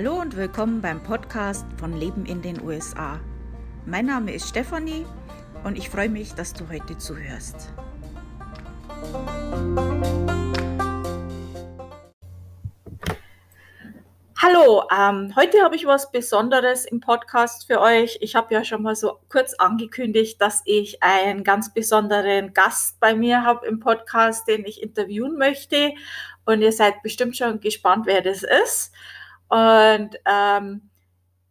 Hallo und willkommen beim Podcast von Leben in den USA. Mein Name ist Stefanie und ich freue mich, dass du heute zuhörst. Hallo, ähm, heute habe ich was Besonderes im Podcast für euch. Ich habe ja schon mal so kurz angekündigt, dass ich einen ganz besonderen Gast bei mir habe im Podcast, den ich interviewen möchte. Und ihr seid bestimmt schon gespannt, wer das ist. Und ähm,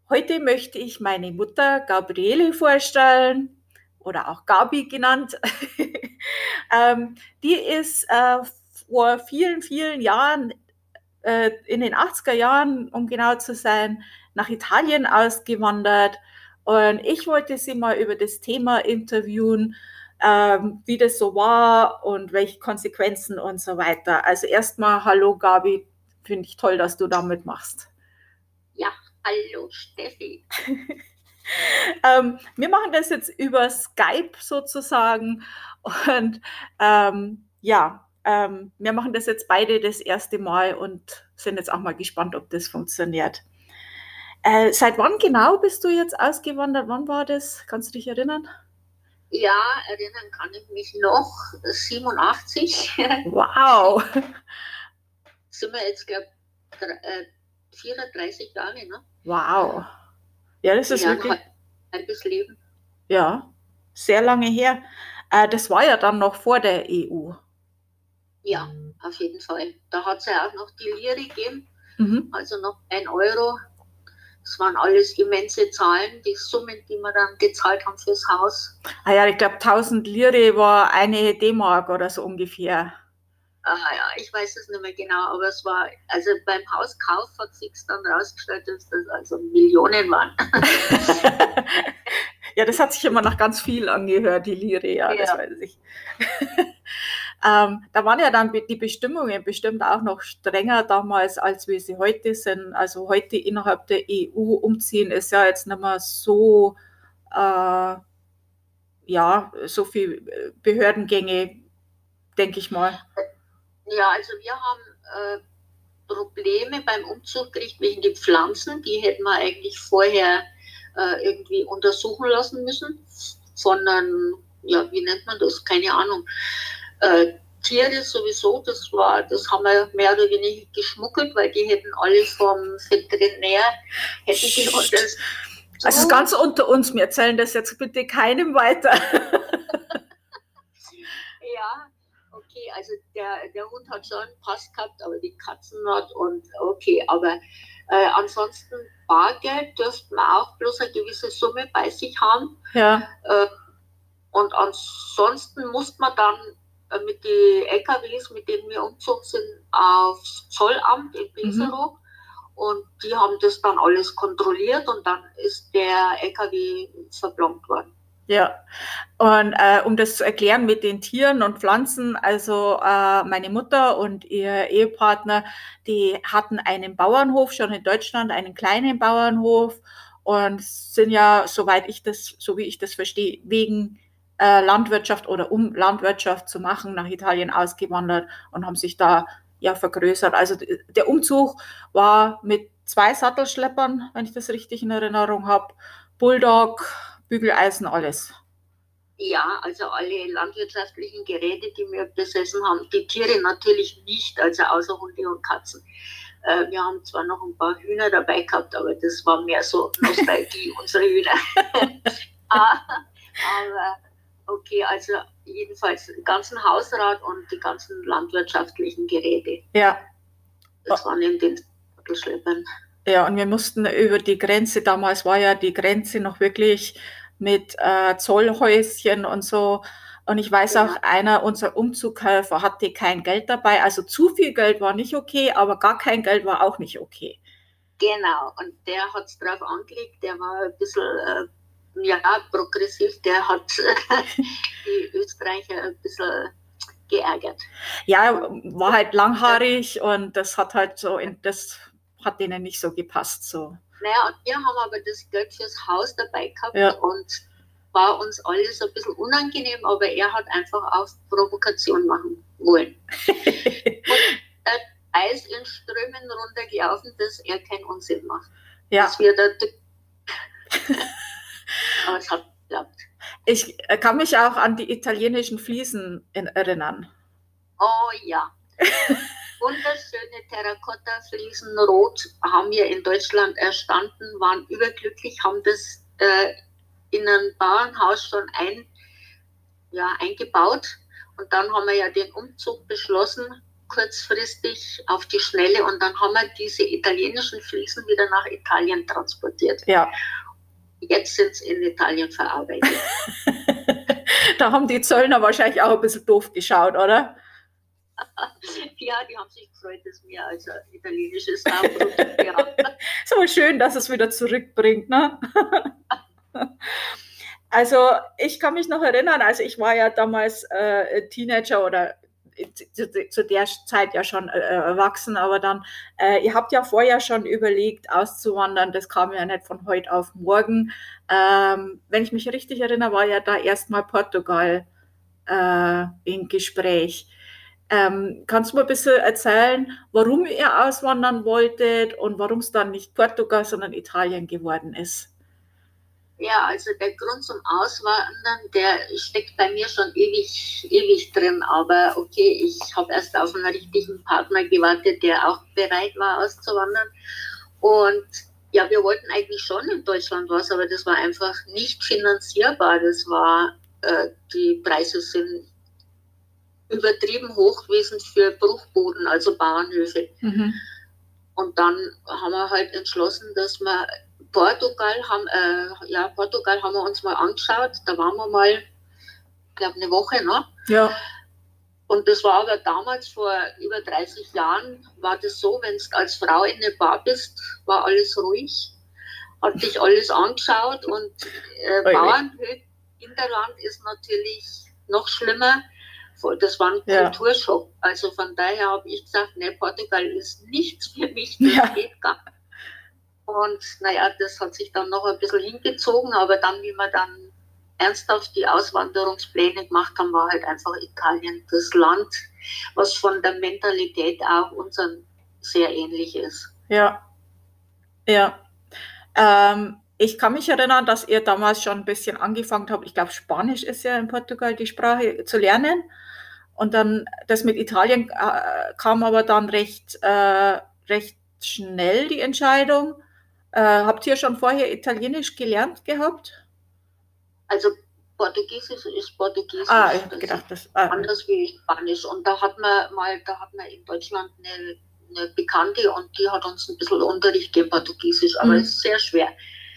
heute möchte ich meine Mutter Gabriele vorstellen oder auch Gabi genannt. ähm, die ist äh, vor vielen, vielen Jahren, äh, in den 80er Jahren, um genau zu sein, nach Italien ausgewandert. Und ich wollte sie mal über das Thema interviewen, ähm, wie das so war und welche Konsequenzen und so weiter. Also erstmal, hallo Gabi, finde ich toll, dass du da mitmachst. Ja, hallo Steffi. ähm, wir machen das jetzt über Skype sozusagen und ähm, ja, ähm, wir machen das jetzt beide das erste Mal und sind jetzt auch mal gespannt, ob das funktioniert. Äh, seit wann genau bist du jetzt ausgewandert? Wann war das? Kannst du dich erinnern? Ja, erinnern kann ich mich noch. 87. Wow. Sind wir jetzt, glaube ich, 34 Jahre, ne? Wow. Ja, das ist ja, wirklich. Ein halbes Leben. Ja, sehr lange her. Äh, das war ja dann noch vor der EU. Ja, auf jeden Fall. Da hat es ja auch noch die Lire gegeben, Mhm. also noch ein Euro. Das waren alles immense Zahlen, die Summen, die wir dann gezahlt haben fürs Haus. Ah ja, ich glaube 1000 Lire war eine D-Mark oder so ungefähr. Ja, ich weiß es nicht mehr genau, aber es war, also beim Hauskauf hat sich dann rausgestellt, dass das also Millionen waren. ja, das hat sich immer nach ganz viel angehört, die Lire, ja, das Ja. weiß ich. ähm, da waren ja dann die Bestimmungen bestimmt auch noch strenger damals, als wir sie heute sind. Also heute innerhalb der EU umziehen ist ja jetzt nicht mehr so, äh, ja, so viel äh, Behördengänge, denke ich mal. Ja, also wir haben äh, Probleme beim Umzug gekriegt wegen die Pflanzen. Die hätten wir eigentlich vorher äh, irgendwie untersuchen lassen müssen. Sondern, ja, wie nennt man das? Keine Ahnung. Äh, Tiere sowieso, das war, das haben wir mehr oder weniger geschmuggelt, weil die hätten alle vom Veterinär, hätten die uns das Also ganz unter uns, wir erzählen das jetzt bitte keinem weiter. Also der, der Hund hat schon einen Pass gehabt, aber die Katzen nicht. Und okay, aber äh, ansonsten Bargeld dürften wir auch bloß eine gewisse Summe bei sich haben. Ja, äh, und ansonsten musste man dann äh, mit den LKWs, mit denen wir umgezogen sind, aufs Zollamt in Bilserow und die haben das dann alles kontrolliert und dann ist der LKW verblombt worden. Ja, und äh, um das zu erklären mit den Tieren und Pflanzen, also äh, meine Mutter und ihr Ehepartner, die hatten einen Bauernhof schon in Deutschland, einen kleinen Bauernhof und sind ja, soweit ich das, so wie ich das verstehe, wegen äh, Landwirtschaft oder um Landwirtschaft zu machen, nach Italien ausgewandert und haben sich da ja vergrößert. Also der Umzug war mit zwei Sattelschleppern, wenn ich das richtig in Erinnerung habe, Bulldog, Bügeleisen, alles. Ja, also alle landwirtschaftlichen Geräte, die wir besessen haben, die Tiere natürlich nicht, also außer Hunde und Katzen. Äh, wir haben zwar noch ein paar Hühner dabei gehabt, aber das war mehr so Nostalgie, unsere Hühner. Ah, aber okay, also jedenfalls den ganzen Hausrat und die ganzen landwirtschaftlichen Geräte. Ja, Das waren in den Sattelschleppern. ja, und wir mussten über die Grenze, damals war ja die Grenze noch wirklich mit äh, Zollhäuschen und so. Und ich weiß auch, einer unserer Umzughelfer hatte kein Geld dabei. Also zu viel Geld war nicht okay, aber gar kein Geld war auch nicht okay. Genau, und der hat es drauf angelegt, der war ein bisschen äh, ja, progressiv, der hat die Österreicher ein bisschen geärgert. Ja, war halt langhaarig und das hat halt so, das hat denen nicht so gepasst. So. Naja, und wir haben aber das Geld fürs Haus dabei gehabt Ja. und war uns alles ein bisschen unangenehm, aber er hat einfach auf Provokation machen wollen. Eis in Strömen runtergelaufen, dass er keinen Unsinn macht. Ja. Dass wir da Aber es hat geklappt. Ich kann mich auch an die italienischen Fliesen in, erinnern. Oh ja. Wunderschöne Terrakotta-Fliesen rot haben wir in Deutschland erstanden, waren überglücklich, haben das äh, in ein Bauernhaus schon ein, ja, eingebaut. Und dann haben wir ja den Umzug beschlossen, kurzfristig auf die Schnelle. Und dann haben wir diese italienischen Fliesen wieder nach Italien transportiert. Ja. Jetzt sind sie in Italien verarbeitet. da haben die Zöllner wahrscheinlich auch ein bisschen doof geschaut, oder? ja, die haben sich gefreut, dass wir also italienisches Produkt haben. ist aber schön, dass es wieder zurückbringt, ne? also ich kann mich noch erinnern, also ich war ja damals äh, Teenager oder zu, zu, der Zeit ja schon äh, erwachsen, aber dann, äh, ihr habt ja vorher schon überlegt, auszuwandern, das kam ja nicht von heute auf morgen. Ähm, wenn ich mich richtig erinnere, war ja da erstmal Portugal äh, im Gespräch. Ähm, kannst du mal ein bisschen erzählen, warum ihr auswandern wolltet und warum es dann nicht Portugal, sondern Italien geworden ist? Ja, also der Grund zum Auswandern, der steckt bei mir schon ewig, ewig drin. Aber okay, ich habe erst auf einen richtigen Partner gewartet, der auch bereit war auszuwandern. Und ja, wir wollten eigentlich schon in Deutschland was, aber das war einfach nicht finanzierbar. Das war, äh, die Preise sind übertrieben hoch gewesen für Bruchboden, also Bauernhöfe. Mhm. Und dann haben wir halt entschlossen, dass wir Portugal haben, äh, ja, Portugal haben wir uns mal angeschaut. Da waren wir mal, ich glaube, eine Woche, ne? Ja. Und das war aber damals vor über 30 Jahren, war das so, wenn du als Frau in eine Bar bist, war alles ruhig, hat dich alles angeschaut und äh, Bauernhöfe, Hinterland ist natürlich noch schlimmer das war ein ja. Kulturschock. Also von daher habe ich gesagt, ne, Portugal ist nichts für mich, das ja. geht gar nicht. Und naja, das hat sich dann noch ein bisschen hingezogen, aber dann, wie wir dann ernsthaft die Auswanderungspläne gemacht haben, war halt einfach Italien das Land, was von der Mentalität auch unseren sehr ähnlich ist. Ja, ja. Ähm, ich kann mich erinnern, dass ihr damals schon ein bisschen angefangen habt. Ich glaube, Spanisch ist ja in Portugal die Sprache zu lernen. Und dann das mit Italien äh, kam aber dann recht, äh, recht schnell die Entscheidung. Äh, habt ihr schon vorher Italienisch gelernt gehabt? Also Portugiesisch ist Portugiesisch. Ah, ich habe gedacht, das ah. anders wie Spanisch. Und da hat man mal, da hat man in Deutschland eine, eine Bekannte und die hat uns ein bisschen Unterricht gegeben, Portugiesisch, aber mhm. es ist sehr schwer.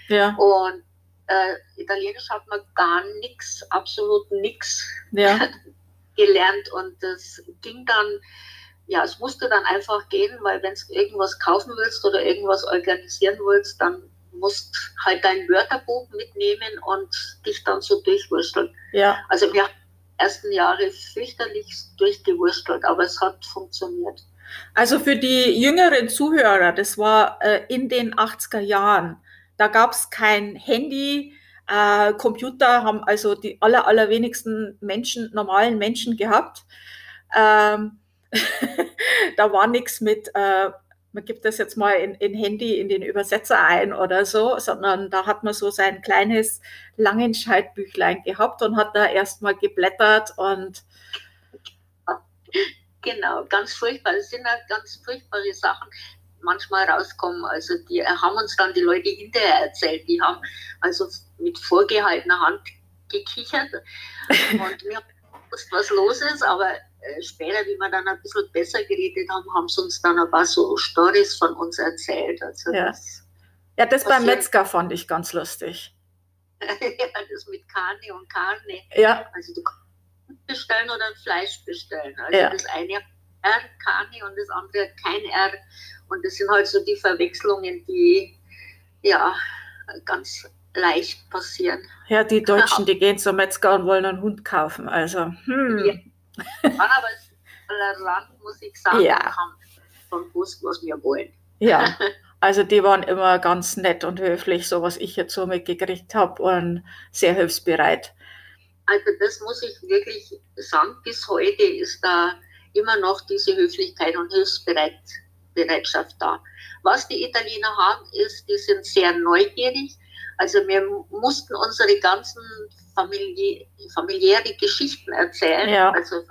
Ja. Und äh, Italienisch hat man gar nichts, absolut nichts. Ja. gelernt und das ging dann, ja, es musste dann einfach gehen, weil wenn du irgendwas kaufen willst oder irgendwas organisieren willst, dann musst halt dein Wörterbuch mitnehmen und dich dann so durchwursteln. Ja. Also wir haben die ersten Jahre fürchterlich durchgewurstelt, aber es hat funktioniert. Also für die jüngeren Zuhörer, das war äh, in den 80er Jahren, da gab es kein Handy, äh, Computer haben also die aller, allerwenigsten Menschen, normalen Menschen gehabt. Ähm, da war nichts mit, äh, man gibt das jetzt mal in, in Handy in den Übersetzer ein oder so, sondern da hat man so sein kleines Langenscheidbüchlein gehabt und hat da erstmal geblättert und Genau, ganz furchtbar. Das sind halt ganz furchtbare Sachen manchmal rauskommen. Also die haben uns dann die Leute hinterher erzählt, die haben also mit vorgehaltener Hand gekichert und wir haben gewusst, was los ist, aber äh, später, wie wir dann ein bisschen besser geredet haben, haben sie uns dann ein paar so Stories von uns erzählt. Also ja. Das, ja, das beim Metzger fand ich ganz lustig. ja, das mit Carne und Carne. Ja. Also du kannst bestellen oder Fleisch bestellen. Also ja. das eine R, Carne und das andere kein R. Und das sind halt so die Verwechslungen, die ja ganz leicht passieren. Ja, die Deutschen, die gehen zum Metzger und wollen einen Hund kaufen. Also, hm. Ja. Aber tolerant, muss ich sagen, ja. haben schon gewusst, was wir wollen. Ja, also die waren immer ganz nett und höflich, so was ich jetzt so mitgekriegt habe und sehr hilfsbereit. Also das muss ich wirklich sagen, bis heute ist da immer noch diese Höflichkeit und Hilfsbereitschaft da. Was die Italiener haben, ist, die sind sehr neugierig. Also wir mussten unsere ganzen Familie, familiäre Geschichten erzählen. Ja. Also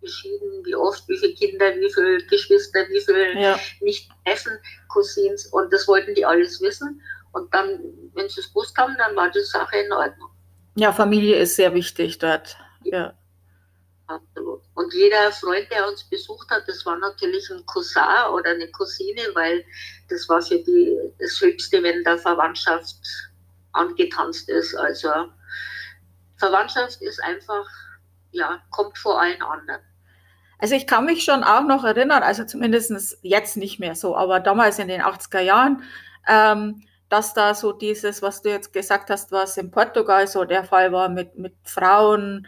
geschieden, wie oft, wie viele Kinder, wie viele Geschwister, wie viele ja. nicht Neffen, Cousins. Und das wollten die alles wissen. Und dann, wenn sie es gewusst haben, dann war die Sache in Ordnung. Ja, Familie ist sehr wichtig dort. Ja. Absolut. Und jeder Freund, der uns besucht hat, das war natürlich ein Cousin oder eine Cousine, weil das war für die das Höchste, wenn der Verwandtschaft angetanzt ist. Also Verwandtschaft ist einfach, ja, kommt vor allen anderen. Also ich kann mich schon auch noch erinnern, also zumindest jetzt nicht mehr so, aber damals in den 80er Jahren, ähm, dass da so dieses, was du jetzt gesagt hast, was in Portugal so der Fall war mit, mit Frauen,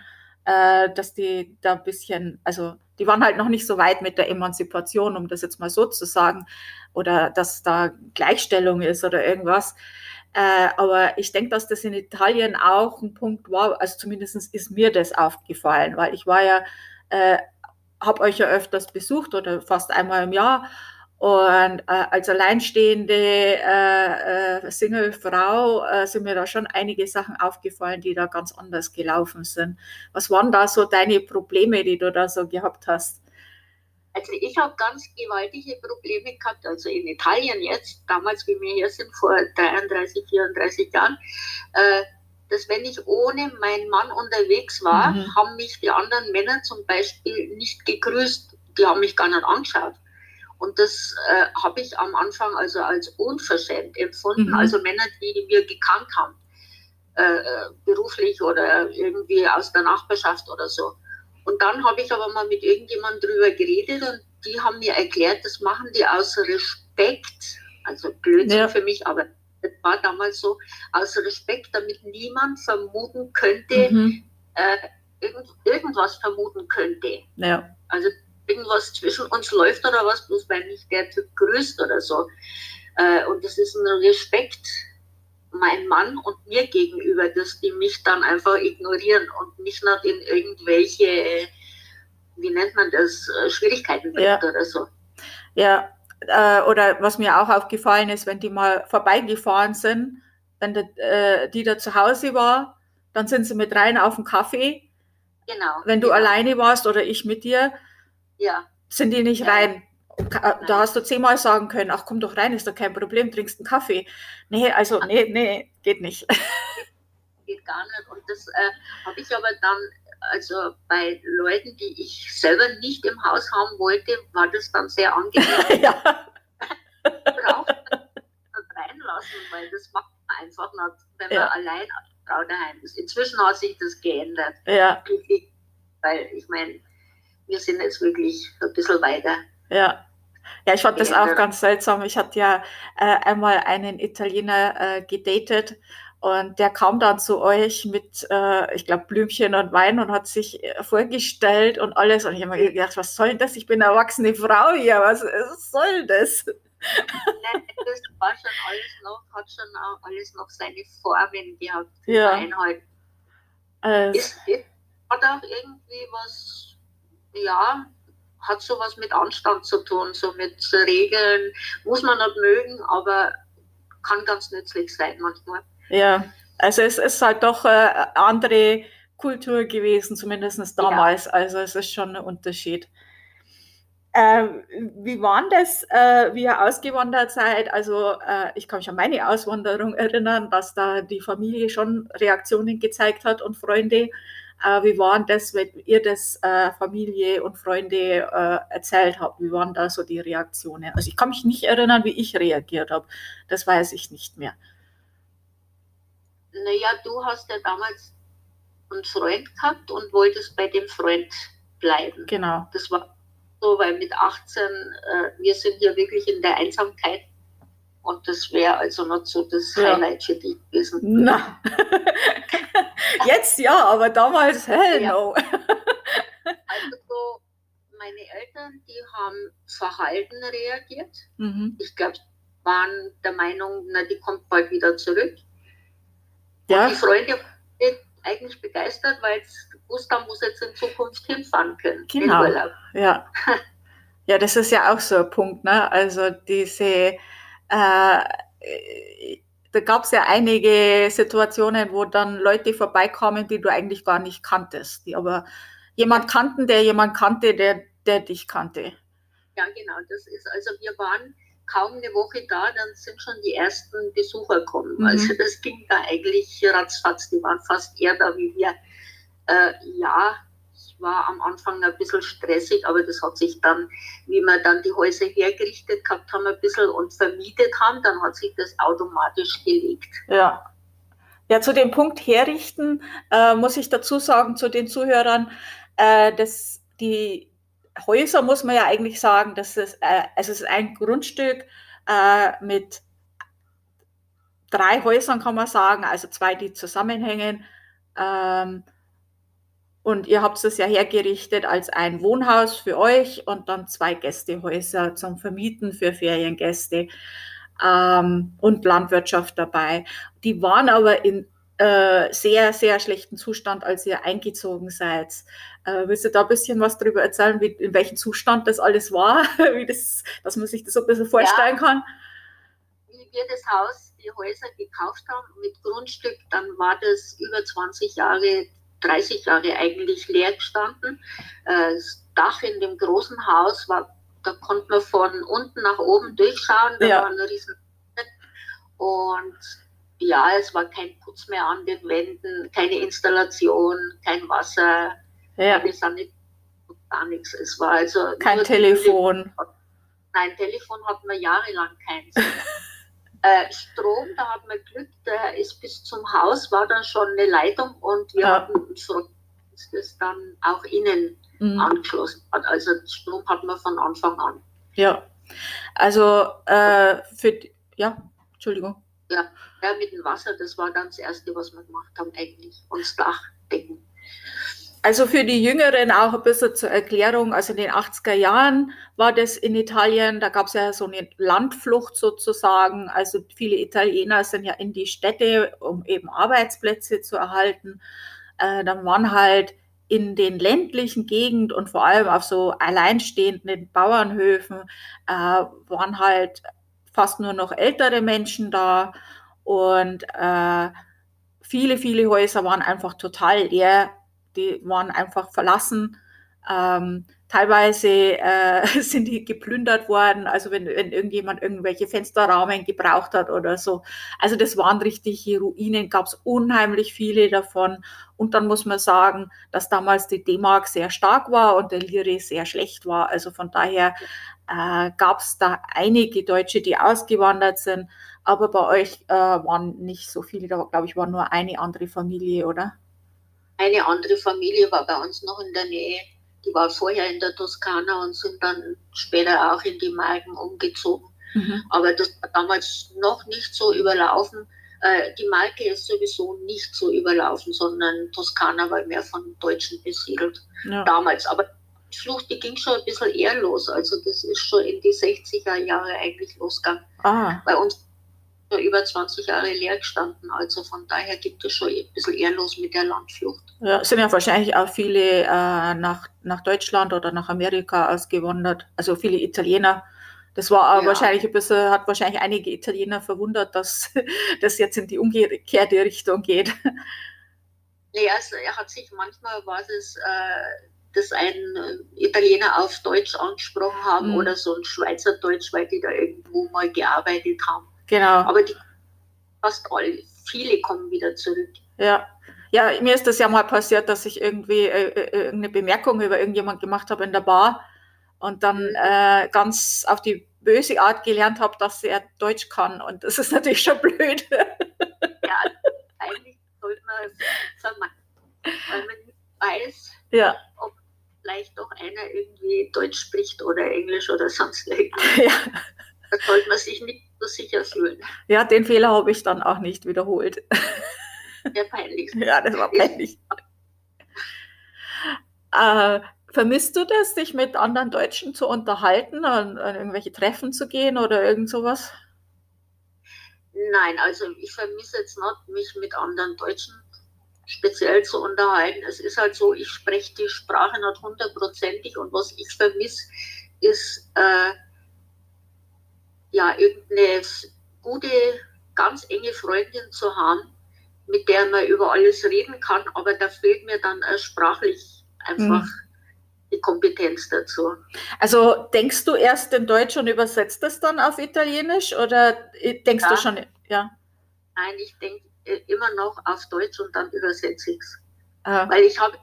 äh, dass die da ein bisschen, also die waren halt noch nicht so weit mit der Emanzipation, um das jetzt mal so zu sagen, oder dass da Gleichstellung ist oder irgendwas. Äh, aber ich denke, dass das in Italien auch ein Punkt war, also zumindest ist mir das aufgefallen, weil ich war ja, äh, habe euch ja öfters besucht oder fast einmal im Jahr und äh, als alleinstehende äh, äh, Single-Frau äh, sind mir da schon einige Sachen aufgefallen, die da ganz anders gelaufen sind. Was waren da so deine Probleme, die du da so gehabt hast? Also ich habe ganz gewaltige Probleme gehabt, also in Italien jetzt, damals wie wir hier sind, vor 33, 34 Jahren, äh, dass wenn ich ohne meinen Mann unterwegs war, mhm. haben mich die anderen Männer zum Beispiel nicht gegrüßt, die haben mich gar nicht angeschaut. Und das äh, habe ich am Anfang also als unverschämt empfunden. Mhm. Also Männer, die wir gekannt haben, äh, beruflich oder irgendwie aus der Nachbarschaft oder so. Und dann habe ich aber mal mit irgendjemandem drüber geredet und die haben mir erklärt, das machen die aus Respekt, also Blödsinn ja. für mich, aber das war damals so, aus Respekt, damit niemand vermuten könnte, mhm. äh, irgend, irgendwas vermuten könnte. Ja. Also irgendwas zwischen uns läuft oder was, bloß weil mich der Typ grüßt oder so. Äh, und das ist ein Respekt mein Mann und mir gegenüber, dass die mich dann einfach ignorieren und mich nicht in irgendwelche, wie nennt man das, äh, Schwierigkeiten bringt ja. oder so. Ja, äh, oder was mir auch aufgefallen ist, wenn die mal vorbeigefahren sind, wenn die, äh, die da zu Hause war, dann sind sie mit rein auf den Kaffee. Genau. Wenn du genau. alleine warst oder ich mit dir, ja. Sind die nicht ja. rein? Da hast du zehnmal sagen können, ach komm doch rein, ist doch kein Problem, trinkst einen Kaffee. Nee, also nee, nee, geht nicht. Geht gar nicht. Und das äh, habe ich aber dann, also bei Leuten, die ich selber nicht im Haus haben wollte, war das dann sehr angenehm. ja. Braucht reinlassen, weil das macht man einfach nicht, wenn ja. man allein als Frau daheim ist. Inzwischen hat sich das geändert. Ja. Weil ich meine, wir sind jetzt wirklich ein bisschen weiter. Ja. Ja, ich fand das auch ganz seltsam. Ich hatte ja äh, einmal einen Italiener äh, gedatet und der kam dann zu euch mit, äh, ich glaube, Blümchen und Wein und hat sich äh, vorgestellt und alles. Und ich habe mir gedacht, was soll denn das? Ich bin eine erwachsene Frau hier. Was, soll das? Nein, das war schon alles noch, hat schon auch alles noch seine Formen gehabt. Ja. Einhalten. Also. Ist, ist, hat auch irgendwie was ja, hat sowas mit Anstand zu tun, so mit Regeln. Muss man nicht mögen, aber kann ganz nützlich sein manchmal. Ja, also es ist halt doch eine andere Kultur gewesen, zumindest damals. Ja. Also es ist schon ein Unterschied. Äh, wie war das, äh, wie ihr ausgewandert seid? Also äh, ich kann mich an meine Auswanderung erinnern, dass da die Familie schon Reaktionen gezeigt hat und Freunde. Äh, wie waren das, wenn ihr das äh, Familie und Freunde äh, erzählt habt? Wie waren da so die Reaktionen? Also ich kann mich nicht erinnern, wie ich reagiert habe. Das weiß ich nicht mehr. Naja, du hast ja damals einen Freund gehabt und wolltest bei dem Freund bleiben. Genau. Das war so, weil mit 18, äh, wir sind hier wirklich in der Einsamkeit und das wäre also nicht so das ja. Highlight für dich gewesen. Na. Jetzt ja, aber damals hell ja. no. also meine Eltern, die haben verhalten reagiert. Mhm. Ich glaube, waren der Meinung, na, die kommt bald wieder zurück. Ja. Und die Freunde waren eigentlich begeistert, weil gewusst haben, muss jetzt in Zukunft hinfahren können. Genau. Ja. ja, das ist ja auch so ein Punkt. Ne? Also diese, äh, da gab es ja einige Situationen, wo dann Leute vorbeikamen, die du eigentlich gar nicht kanntest, die aber jemand kannten, der jemand kannte, der, der dich kannte. Ja, genau. Das ist, also wir waren kaum eine Woche da, dann sind schon die ersten Besucher gekommen. Mhm. Also das ging da eigentlich ratzfatz, die waren fast eher da wie wir. Äh, ja, war am Anfang ein bisschen stressig, aber das hat sich dann, wie wir dann die Häuser hergerichtet gehabt haben, ein bisschen und vermietet haben, dann hat sich das automatisch gelegt. Ja. Ja, zu dem Punkt herrichten äh, muss ich dazu sagen, zu den Zuhörern, äh, dass die Häuser muss man ja eigentlich sagen, dass es, äh, es ist ein Grundstück äh, mit drei Häusern, kann man sagen, also zwei, die zusammenhängen. Ähm, und ihr habt es ja hergerichtet als ein Wohnhaus für euch und dann zwei Gästehäuser zum Vermieten für Feriengäste ähm, und Landwirtschaft dabei. Die waren aber in äh, sehr, sehr schlechten Zustand, als ihr eingezogen seid. Äh, willst du da ein bisschen was darüber erzählen, wie, in welchem Zustand das alles war, wie das, dass man sich das so ein bisschen vorstellen ja. kann? Wie wir das Haus, die Häuser gekauft haben mit Grundstück, dann war das über 20 Jahre, 30 Jahre eigentlich leer gestanden. Äh, das Dach in dem großen Haus war, da konnte man von unten nach oben durchschauen, da ja. war ein riesen und ja, es war kein Putz mehr an den Wänden, keine Installation, kein Wasser, ja. keine Sanität, gar nichts. Es war also kein Telefon. Nein, Telefon hatten wir jahrelang keins. äh, Strom, da hat man Glück, der ist bis zum Haus, war dann schon eine Leitung und wir ja. hatten das dann auch innen mhm. angeschlossen. Also Strom hatten wir von Anfang an. Ja, also äh, für, ja, Entschuldigung. Ja, ja, mit dem Wasser, das war dann das Erste, was wir gemacht haben eigentlich. Und das Dach decken. Also für die Jüngeren auch ein bisschen zur Erklärung, also in den 80er Jahren war das in Italien, da gab es ja so eine Landflucht sozusagen. Also viele Italiener sind ja in die Städte, um eben Arbeitsplätze zu erhalten. Äh, dann waren halt in den ländlichen Gegenden und vor allem auf so alleinstehenden Bauernhöfen äh, waren halt fast nur noch ältere Menschen da und äh, viele, viele Häuser waren einfach total leer, die waren einfach verlassen. Ähm, teilweise äh, sind die geplündert worden, also wenn, wenn irgendjemand irgendwelche Fensterrahmen gebraucht hat oder so. Also das waren richtige Ruinen, gab es unheimlich viele davon. Und dann muss man sagen, dass damals die D-Mark sehr stark war und der Lire sehr schlecht war. Also von daher äh, gab es da einige Deutsche, die ausgewandert sind, aber bei euch äh, waren nicht so viele, da glaube ich, war nur eine andere Familie, oder? Eine andere Familie war bei uns noch in der Nähe. Die war vorher in der Toskana und sind dann später auch in die Marken umgezogen. Mhm. Aber das war damals noch nicht so überlaufen. Äh, die Marke ist sowieso nicht so überlaufen, sondern Toskana war mehr von Deutschen besiedelt. Ja. Damals. Aber Flucht, die ging schon ein bisschen eher los. Also das ist schon in die 60er Jahre eigentlich losgegangen. Ah. Bei uns über 20 Jahre leer gestanden. Also von daher gibt es schon ein bisschen eher los mit der Landflucht. Ja, sind ja wahrscheinlich auch viele äh, nach, nach Deutschland oder nach Amerika ausgewandert. Also viele Italiener. Das war ja. wahrscheinlich ein bisschen, hat wahrscheinlich einige Italiener verwundert, dass das jetzt in die umgekehrte Richtung geht. Also er hat sich manchmal war es äh, dass ein äh, Italiener auf Deutsch angesprochen haben mhm. oder so ein Schweizer Deutsch, weil die da irgendwo mal gearbeitet haben. Genau. Aber die fast alle, viele kommen wieder zurück. Ja. Ja, mir ist das ja mal passiert, dass ich irgendwie äh, äh, eine Bemerkung über irgendjemand gemacht habe in der Bar und dann mhm. äh, ganz auf die böse Art gelernt habe, dass er Deutsch kann. Und das ist natürlich schon blöd. ja, eigentlich sollte man sagen, weil man nicht weiß, ja. ob vielleicht doch einer irgendwie Deutsch spricht oder Englisch oder sonst irgendwas. Ja. Da sollte man sich nicht so sicher fühlen. Ja, den Fehler habe ich dann auch nicht wiederholt. Ja, peinlich. ja, das war peinlich. äh, vermisst du das, dich mit anderen Deutschen zu unterhalten, an, an irgendwelche Treffen zu gehen oder irgend sowas? Nein, also ich vermisse jetzt nicht, mich mit anderen Deutschen speziell zu unterhalten. Es ist halt so, ich spreche die Sprache nicht hundertprozentig und was ich vermisse, ist äh, ja irgendeine gute, ganz enge Freundin zu haben, mit der man über alles reden kann, aber da fehlt mir dann äh, sprachlich einfach mhm. die Kompetenz dazu. Also denkst du erst in Deutsch und übersetzt das dann auf Italienisch oder äh, denkst ja. du schon, ja? Nein, ich denke äh, immer noch auf Deutsch und dann übersetze ich es. Weil ich habe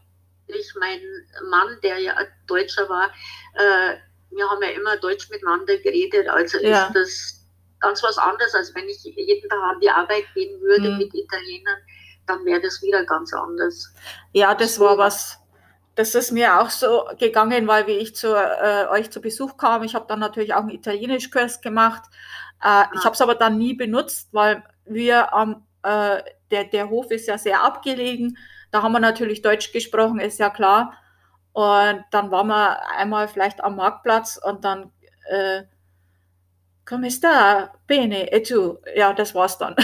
ich meinen Mann, der ja Deutscher war, äh, wir haben ja immer Deutsch miteinander geredet, also ja. ist das ganz was anderes, als wenn ich jeden Tag an die Arbeit gehen würde mhm. mit Italienern, dann wäre das wieder ganz anders. Ja, das so. war was, das ist mir auch so gegangen, weil wie ich zu äh, euch zu Besuch kam, ich habe dann natürlich auch einen Italienischkurs gemacht. Äh, ah. Ich habe es aber dann nie benutzt, weil wir am, äh, der, der Hof ist ja sehr abgelegen. Da haben wir natürlich Deutsch gesprochen, ist ja klar. Und dann waren wir einmal vielleicht am Marktplatz und dann äh, come sta? Bene, e tu? Ja, das war's dann.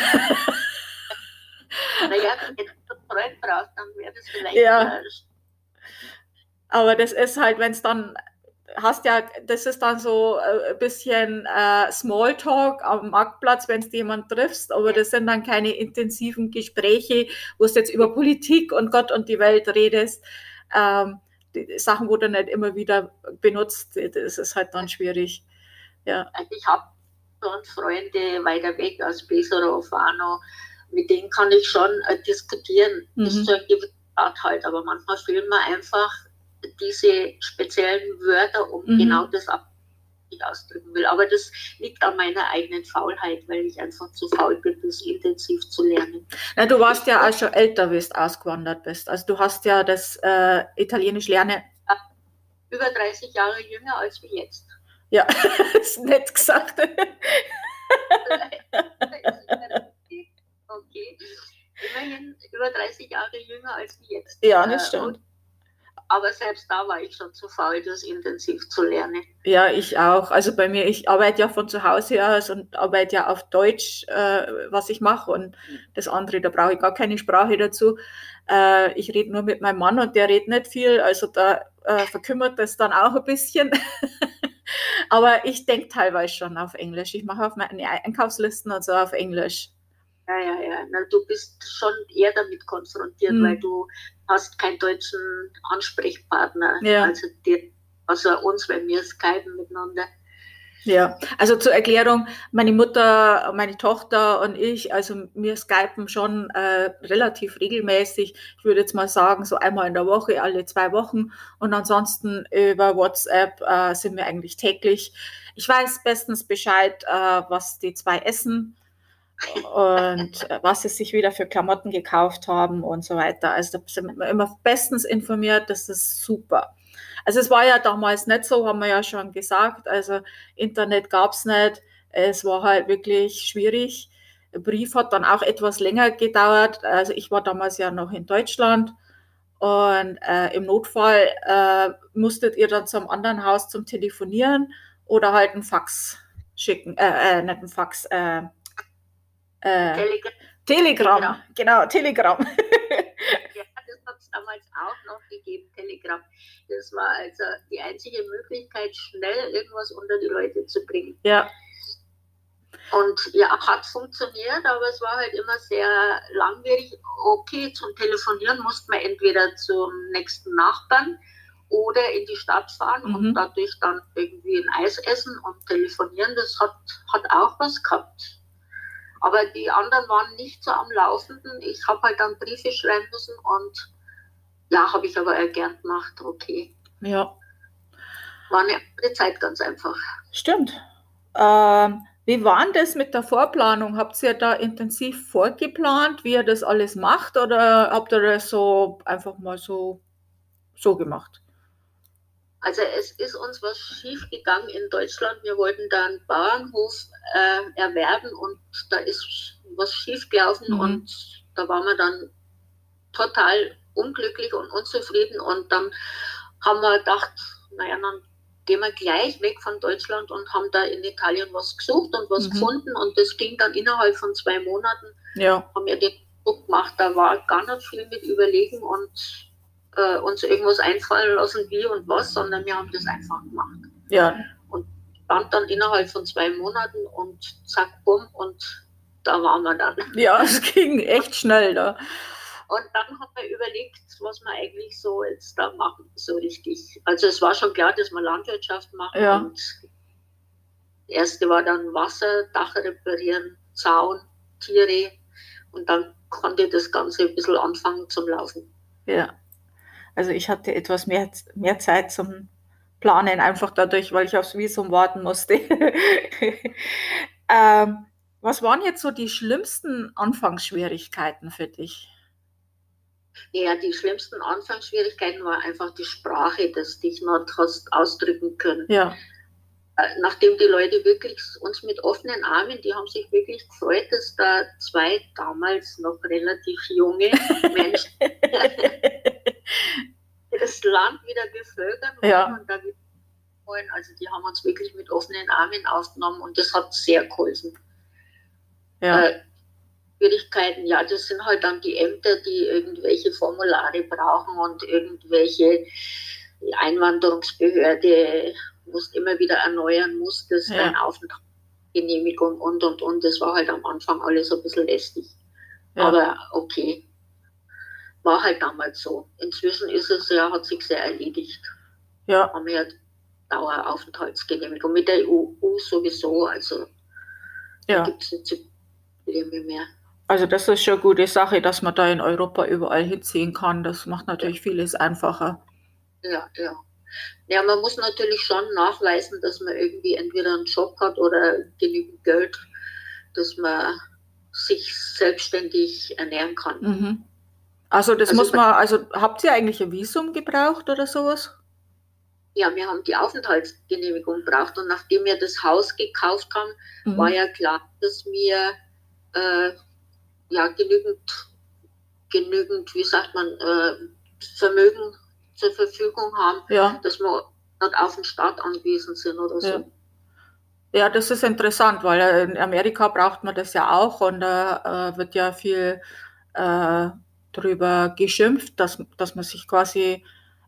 naja, wenn du Freund brauchst, dann wäre das vielleicht. Ja. Aber das ist halt, wenn es dann hast ja, das ist dann so äh, ein bisschen äh, Smalltalk am Marktplatz, wenn du jemanden triffst, aber das sind dann keine intensiven Gespräche, wo du jetzt über Politik und Gott und die Welt redest. Ähm, die Sachen, wo du nicht immer wieder benutzt, das ist halt dann schwierig. Ja. Also ich habe schon Freunde weiter weg aus Pesaro, Fano, mit denen kann ich schon äh, diskutieren, mhm. einem gewissen Grad halt, aber manchmal fehlen mir einfach diese speziellen Wörter, um mhm. genau das ab ausdrücken will. Aber das liegt an meiner eigenen Faulheit, weil ich einfach zu faul bin, das intensiv zu lernen. Na, du warst ja auch schon älter, wie du ausgewandert bist. Also du hast ja das äh, Italienisch lernen. Über 30 Jahre jünger als wir jetzt. Ja, ist nett gesagt. okay. Immerhin über 30 Jahre jünger als wir jetzt. Ja, das stimmt. Und aber selbst da war ich schon zu faul, das intensiv zu lernen. Ja, ich auch. Also bei mir, ich arbeite ja von zu Hause aus und arbeite ja auf Deutsch, äh, was ich mache. Und das andere, da brauche ich gar keine Sprache dazu. Äh, ich rede nur mit meinem Mann und der redet nicht viel. Also da äh, verkümmert das dann auch ein bisschen. Aber ich denke teilweise schon auf Englisch. Ich mache auf meine Einkaufslisten und so auf Englisch. Ja, ja, ja. Na, du bist schon eher damit konfrontiert, mhm. weil du hast keinen deutschen Ansprechpartner. Ja. Also die, außer uns, wenn wir skypen miteinander. Ja, also zur Erklärung, meine Mutter, meine Tochter und ich, also wir skypen schon äh, relativ regelmäßig. Ich würde jetzt mal sagen, so einmal in der Woche, alle zwei Wochen. Und ansonsten über WhatsApp äh, sind wir eigentlich täglich. Ich weiß bestens Bescheid, äh, was die zwei essen und äh, was sie sich wieder für Klamotten gekauft haben und so weiter. Also da sind wir immer bestens informiert, das ist super. Also es war ja damals nicht so, haben wir ja schon gesagt. Also Internet gab es nicht. Es war halt wirklich schwierig. Der Brief hat dann auch etwas länger gedauert. Also ich war damals ja noch in Deutschland. Und äh, im Notfall äh, musstet ihr dann zum anderen Haus zum Telefonieren oder halt einen Fax schicken. Äh, äh nicht einen Fax, äh, Telegram. Telegram. genau, Telegram. ja, das hat es damals auch noch gegeben, Telegram. Das war also die einzige Möglichkeit, schnell irgendwas unter die Leute zu bringen. Ja. Und ja, hat funktioniert, aber es war halt immer sehr langwierig. Okay, zum Telefonieren musste man entweder zum nächsten Nachbarn oder in die Stadt fahren mhm. und dadurch dann irgendwie ein Eis essen und telefonieren. Das hat, hat auch was gehabt. Aber die anderen waren nicht so am Laufenden. Ich habe halt dann Briefe schreiben müssen und ja, habe ich aber gern gemacht. Okay. Ja. War eine andere Zeit ganz einfach. Stimmt. Ähm, wie war denn das mit der Vorplanung? Habt ihr da intensiv vorgeplant, wie ihr das alles macht oder habt ihr das so einfach mal so, so gemacht? Also es ist uns was schief gegangen in Deutschland. Wir wollten da einen Bauernhof äh, erwerben und da ist was schief gelaufen mhm. und da waren wir dann total unglücklich und unzufrieden und dann haben wir gedacht, naja, dann gehen wir gleich weg von Deutschland und haben da in Italien was gesucht und was mhm. gefunden und das ging dann innerhalb von zwei Monaten. Ja. Haben wir den Druck gemacht. Da war gar nicht viel mit Überlegen und äh, uns irgendwas einfallen lassen, wie und was, sondern wir haben das einfach gemacht. Ja. Und stand dann innerhalb von zwei Monaten und zack, bumm, und da waren wir dann. Ja, es ging echt schnell da. Und dann haben wir überlegt, was wir eigentlich so jetzt da machen, so richtig. Also es war schon klar, dass wir Landwirtschaft machen. Ja. Und das erste war dann Wasser, Dach reparieren, Zaun, Tiere. Und dann konnte das Ganze ein bisschen anfangen zum Laufen. Ja. Also ich hatte etwas mehr, mehr Zeit zum Planen, einfach dadurch, weil ich aufs Visum warten musste. ähm, was waren jetzt so die schlimmsten Anfangsschwierigkeiten für dich? Ja, die schlimmsten Anfangsschwierigkeiten war einfach die Sprache, dass dich nicht hast ausdrücken können. Ja, Äh, Nachdem die Leute wirklich uns mit offenen Armen, die haben sich wirklich gefreut, dass da zwei damals noch relativ junge Menschen das Land wieder bevölkern wollen Ja. und da wieder wollen. Also die haben uns wirklich mit offenen Armen aufgenommen und das hat sehr geholfen. ja, Äh, Schwierigkeiten, ja, das sind halt dann die Ämter, die irgendwelche Formulare brauchen und irgendwelche Einwanderungsbehörde musst immer wieder erneuern, musstest Ja. deine Aufenthaltsgenehmigung und und und. Das war halt am Anfang alles ein bisschen lästig. ja. Aber okay. War halt damals so. Inzwischen ist es ja, hat sich sehr erledigt. ja, Haben wir ja Daueraufenthaltsgenehmigung mit der EU sowieso, also ja. gibt es nicht Probleme mehr. Also das ist schon eine gute Sache, dass man da in Europa überall hinziehen kann. Das macht natürlich vieles einfacher. Ja, ja. Ja, man muss natürlich schon nachweisen, dass man irgendwie entweder einen Job hat oder genügend Geld, dass man sich selbstständig ernähren kann. Mhm. Also das Also muss man, also habt ihr eigentlich ein Visum gebraucht oder sowas? Ja, wir haben die Aufenthaltsgenehmigung gebraucht und nachdem wir das Haus gekauft haben, Mhm. war ja klar, dass wir äh, ja genügend, genügend, wie sagt man, äh, Vermögen zur Verfügung haben, Ja, dass wir nicht auf den Staat angewiesen sind oder so. Ja. ja, das ist interessant, weil äh, in Amerika braucht man das ja auch und da äh, wird ja viel äh, drüber geschimpft, dass, dass man sich quasi,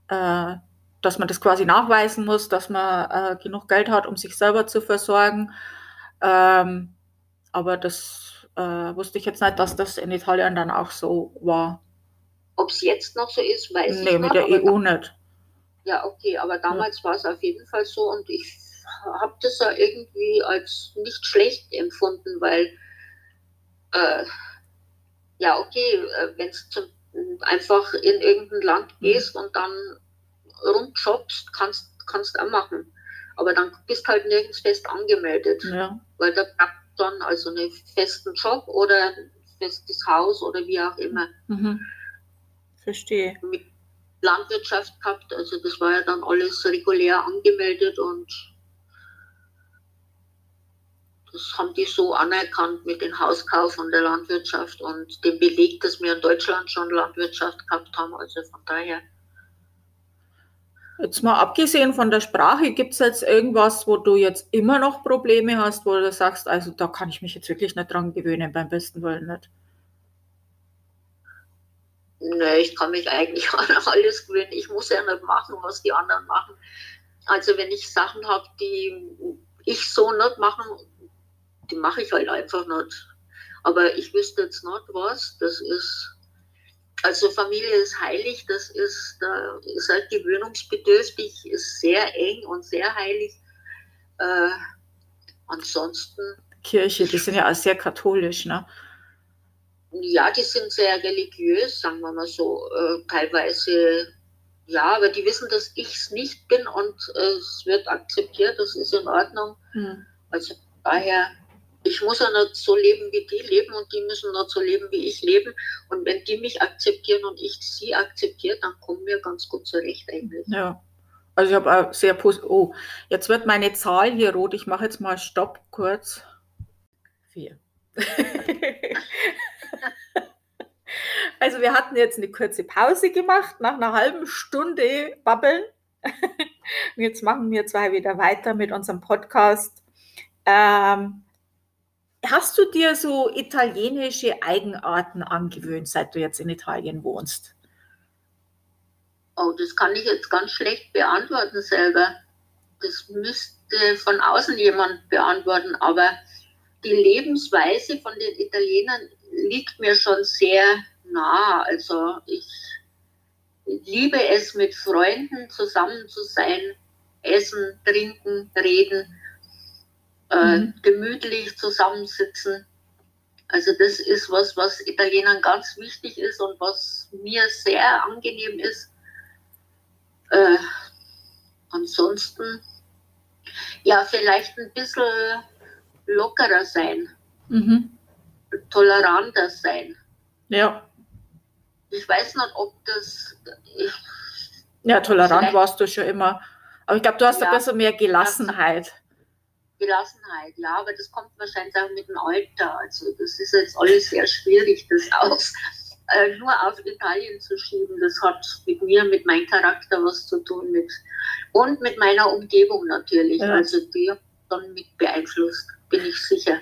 äh, dass man das quasi nachweisen muss, dass man äh, genug Geld hat, um sich selber zu versorgen. Ähm, aber das äh, wusste ich jetzt nicht, dass das in Italien dann auch so war. Ob es jetzt noch so ist, weiß Nee, ich mit nicht. der aber EU nicht. Ja, okay, aber damals war es auf jeden Fall so und ich habe das ja irgendwie als nicht schlecht empfunden, weil äh, ja, okay, wenn du einfach in irgendein Land gehst und dann rumjobbst, kannst kannst auch machen. Aber dann bist halt nirgends fest angemeldet, Ja, weil da braucht dann also einen festen Job oder ein festes Haus oder wie auch immer. mhm. verstehe. mit Landwirtschaft gehabt. Also das war ja dann alles regulär angemeldet und das haben die so anerkannt mit dem Hauskauf und der Landwirtschaft und dem Beleg, dass wir in Deutschland schon Landwirtschaft gehabt haben. Also von daher. Jetzt mal abgesehen von der Sprache, gibt es jetzt irgendwas, wo du jetzt immer noch Probleme hast, wo du sagst, also da kann ich mich jetzt wirklich nicht dran gewöhnen, beim besten Willen nicht. Nö, ich kann mich eigentlich an alles gewöhnen. Ich muss ja nicht machen, was die anderen machen. Also wenn ich Sachen habe, die ich so nicht machen, die mache ich halt einfach nicht. Aber ich wüsste jetzt nicht was. Das ist, also Familie ist heilig, das ist, da ist halt gewöhnungsbedürftig, ist sehr eng und sehr heilig. Äh, ansonsten Kirche, die sind ja auch sehr katholisch, ne? Ja, die sind sehr religiös, sagen wir mal so. Äh, teilweise, ja, aber die wissen, dass ich es nicht bin und äh, es wird akzeptiert, das ist in Ordnung. Hm. Also daher, ich muss ja nicht so leben, wie die leben und die müssen nicht so leben, wie ich leben. Und wenn die mich akzeptieren und ich sie akzeptiere, dann kommen wir ganz gut zurecht eigentlich. Ja. Also ich habe auch sehr positiv. Oh, jetzt wird meine Zahl hier rot. Ich mache jetzt mal Stopp kurz. Vier. Also wir hatten jetzt eine kurze Pause gemacht, nach einer halben Stunde babbeln. Und jetzt machen wir zwei wieder weiter mit unserem Podcast. Ähm, hast du dir so italienische Eigenarten angewöhnt, seit du jetzt in Italien wohnst? Oh, das kann ich jetzt ganz schlecht beantworten selber. Das müsste von außen jemand beantworten, aber die Lebensweise von den Italienern liegt mir schon sehr nah. Also ich liebe es, mit Freunden zusammen zu sein, essen, trinken, reden, äh, mhm. gemütlich zusammensitzen. Also das ist was, was Italienern ganz wichtig ist und was mir sehr angenehm ist. Äh, ansonsten, ja, vielleicht ein bisschen lockerer sein, mhm. toleranter sein. Ja. Ich weiß nicht, ob das. Ich, ja, tolerant warst du schon immer. Aber ich glaube, du hast ja, ein bisschen mehr Gelassenheit. Gelassenheit, ja, aber das kommt wahrscheinlich auch mit dem Alter. Also das ist jetzt alles sehr schwierig, das aus äh, nur auf Italien zu schieben. Das hat mit mir, mit meinem Charakter was zu tun mit und mit meiner Umgebung natürlich. Ja. Also die dann mit beeinflusst, bin ich sicher.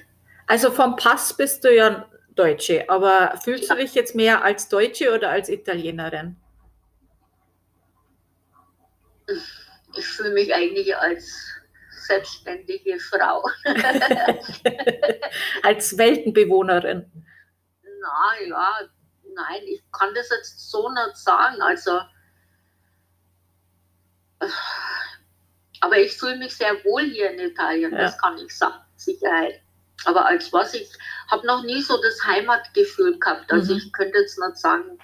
Also vom Pass bist du ja Deutsche, aber fühlst ja. du dich jetzt mehr als Deutsche oder als Italienerin? Ich fühle mich eigentlich als selbstständige Frau. als Weltenbewohnerin. Na ja, nein, ich kann das jetzt so nicht sagen. Also, aber ich fühle mich sehr wohl hier in Italien, ja. das kann ich sagen, Sicherheit. Aber als was, ich habe noch nie so das Heimatgefühl gehabt. Also mhm. ich könnte jetzt nicht sagen,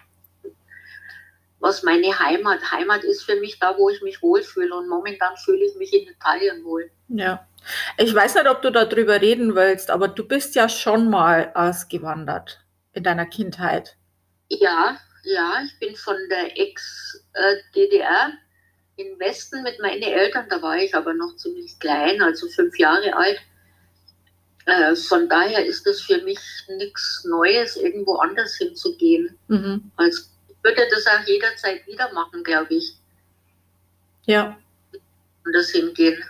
was meine Heimat. Heimat ist für mich da, wo ich mich wohlfühle. Und momentan fühle ich mich in Italien wohl. Ja. Ich weiß nicht, ob du darüber reden willst, aber du bist ja schon mal ausgewandert in deiner Kindheit. Ja, ja, ich bin von der Ex-DDR im Westen mit meinen Eltern, da war ich aber noch ziemlich klein, also fünf Jahre alt. Äh, von daher ist das für mich nichts Neues, irgendwo anders hinzugehen. Mhm. Also würde das auch jederzeit wieder machen, glaube ich. Ja. Und das hingehen.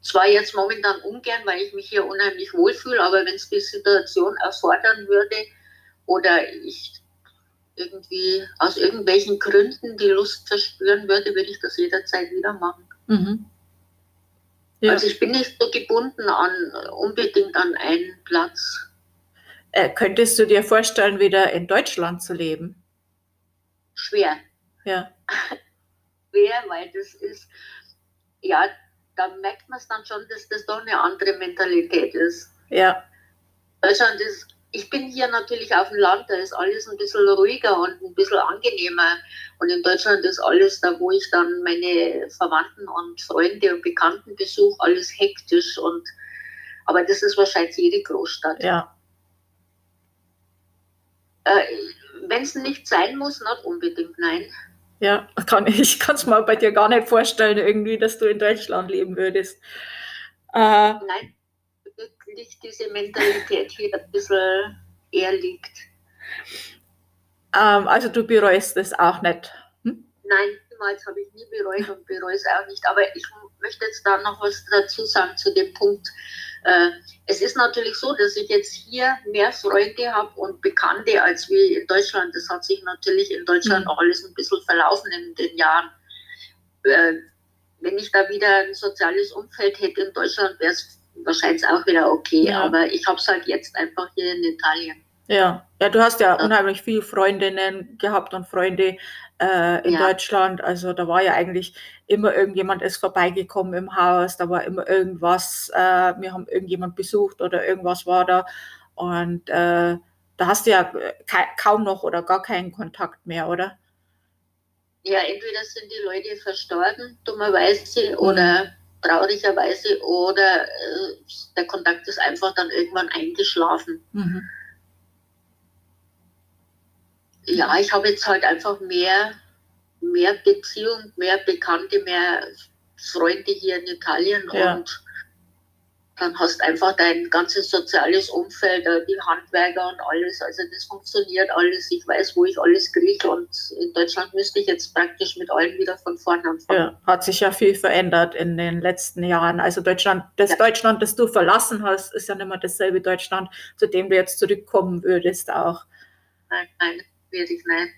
Zwar jetzt momentan ungern, weil ich mich hier unheimlich wohlfühle, aber wenn es die Situation erfordern würde oder ich irgendwie aus irgendwelchen Gründen die Lust verspüren würde, würde ich das jederzeit wieder machen. Mhm. Ja. Also ich bin nicht so gebunden an unbedingt an einen Platz. Äh, könntest du dir vorstellen, wieder in Deutschland zu leben? Schwer. Ja. Schwer, weil das ist, ja, da merkt man es dann schon, dass das doch eine andere Mentalität ist. Ja. Deutschland ist, ich bin hier natürlich auf dem Land, da ist alles ein bisschen ruhiger und ein bisschen angenehmer. Und in Deutschland ist alles da, wo ich dann meine Verwandten und Freunde und Bekannten besuche, alles hektisch und aber das ist wahrscheinlich jede Großstadt. Ja. Äh, wenn es nicht sein muss, nicht unbedingt, nein. Ja, kann ich, kann es mir bei dir gar nicht vorstellen, irgendwie, dass du in Deutschland leben würdest. Äh, nein, wirklich diese Mentalität hier ein bisschen eher liegt. Ähm, also du bereust es auch nicht? Hm? Nein, niemals habe ich nie bereut und bereue es auch nicht. Aber ich möchte jetzt da noch was dazu sagen zu dem Punkt, es ist natürlich so, dass ich jetzt hier mehr Freunde habe und Bekannte als wie in Deutschland. Das hat sich natürlich in Deutschland mhm. alles ein bisschen verlaufen in den Jahren. Äh, wenn ich da wieder ein soziales Umfeld hätte in Deutschland, wäre es wahrscheinlich auch wieder okay. Ja. Aber ich habe es halt jetzt einfach hier in Italien. Ja, ja, du hast ja, unheimlich viele Freundinnen gehabt und Freunde äh, in ja. Deutschland. Also da war ja eigentlich immer irgendjemand ist vorbeigekommen im Haus, da war immer irgendwas, äh, wir haben irgendjemand besucht oder irgendwas war da. Und äh, da hast du ja kaum noch oder gar keinen Kontakt mehr, oder? Ja, entweder sind die Leute verstorben, dummerweise, mhm. oder traurigerweise, oder äh, der Kontakt ist einfach dann irgendwann eingeschlafen. Mhm ja, ich habe jetzt halt einfach mehr, mehr Beziehung, mehr Bekannte, mehr Freunde hier in Italien ja. und dann hast einfach dein ganzes soziales Umfeld, äh, die Handwerker und alles. Also das funktioniert alles. Ich weiß, wo ich alles kriege und in Deutschland müsste ich jetzt praktisch mit allem wieder von vorne anfangen. Ja, hat sich ja viel verändert in den letzten Jahren. Also Deutschland, das ja. Deutschland, das du verlassen hast, ist ja nicht mehr dasselbe Deutschland, zu dem du jetzt zurückkommen würdest auch. Nein, nein, würde ich nicht.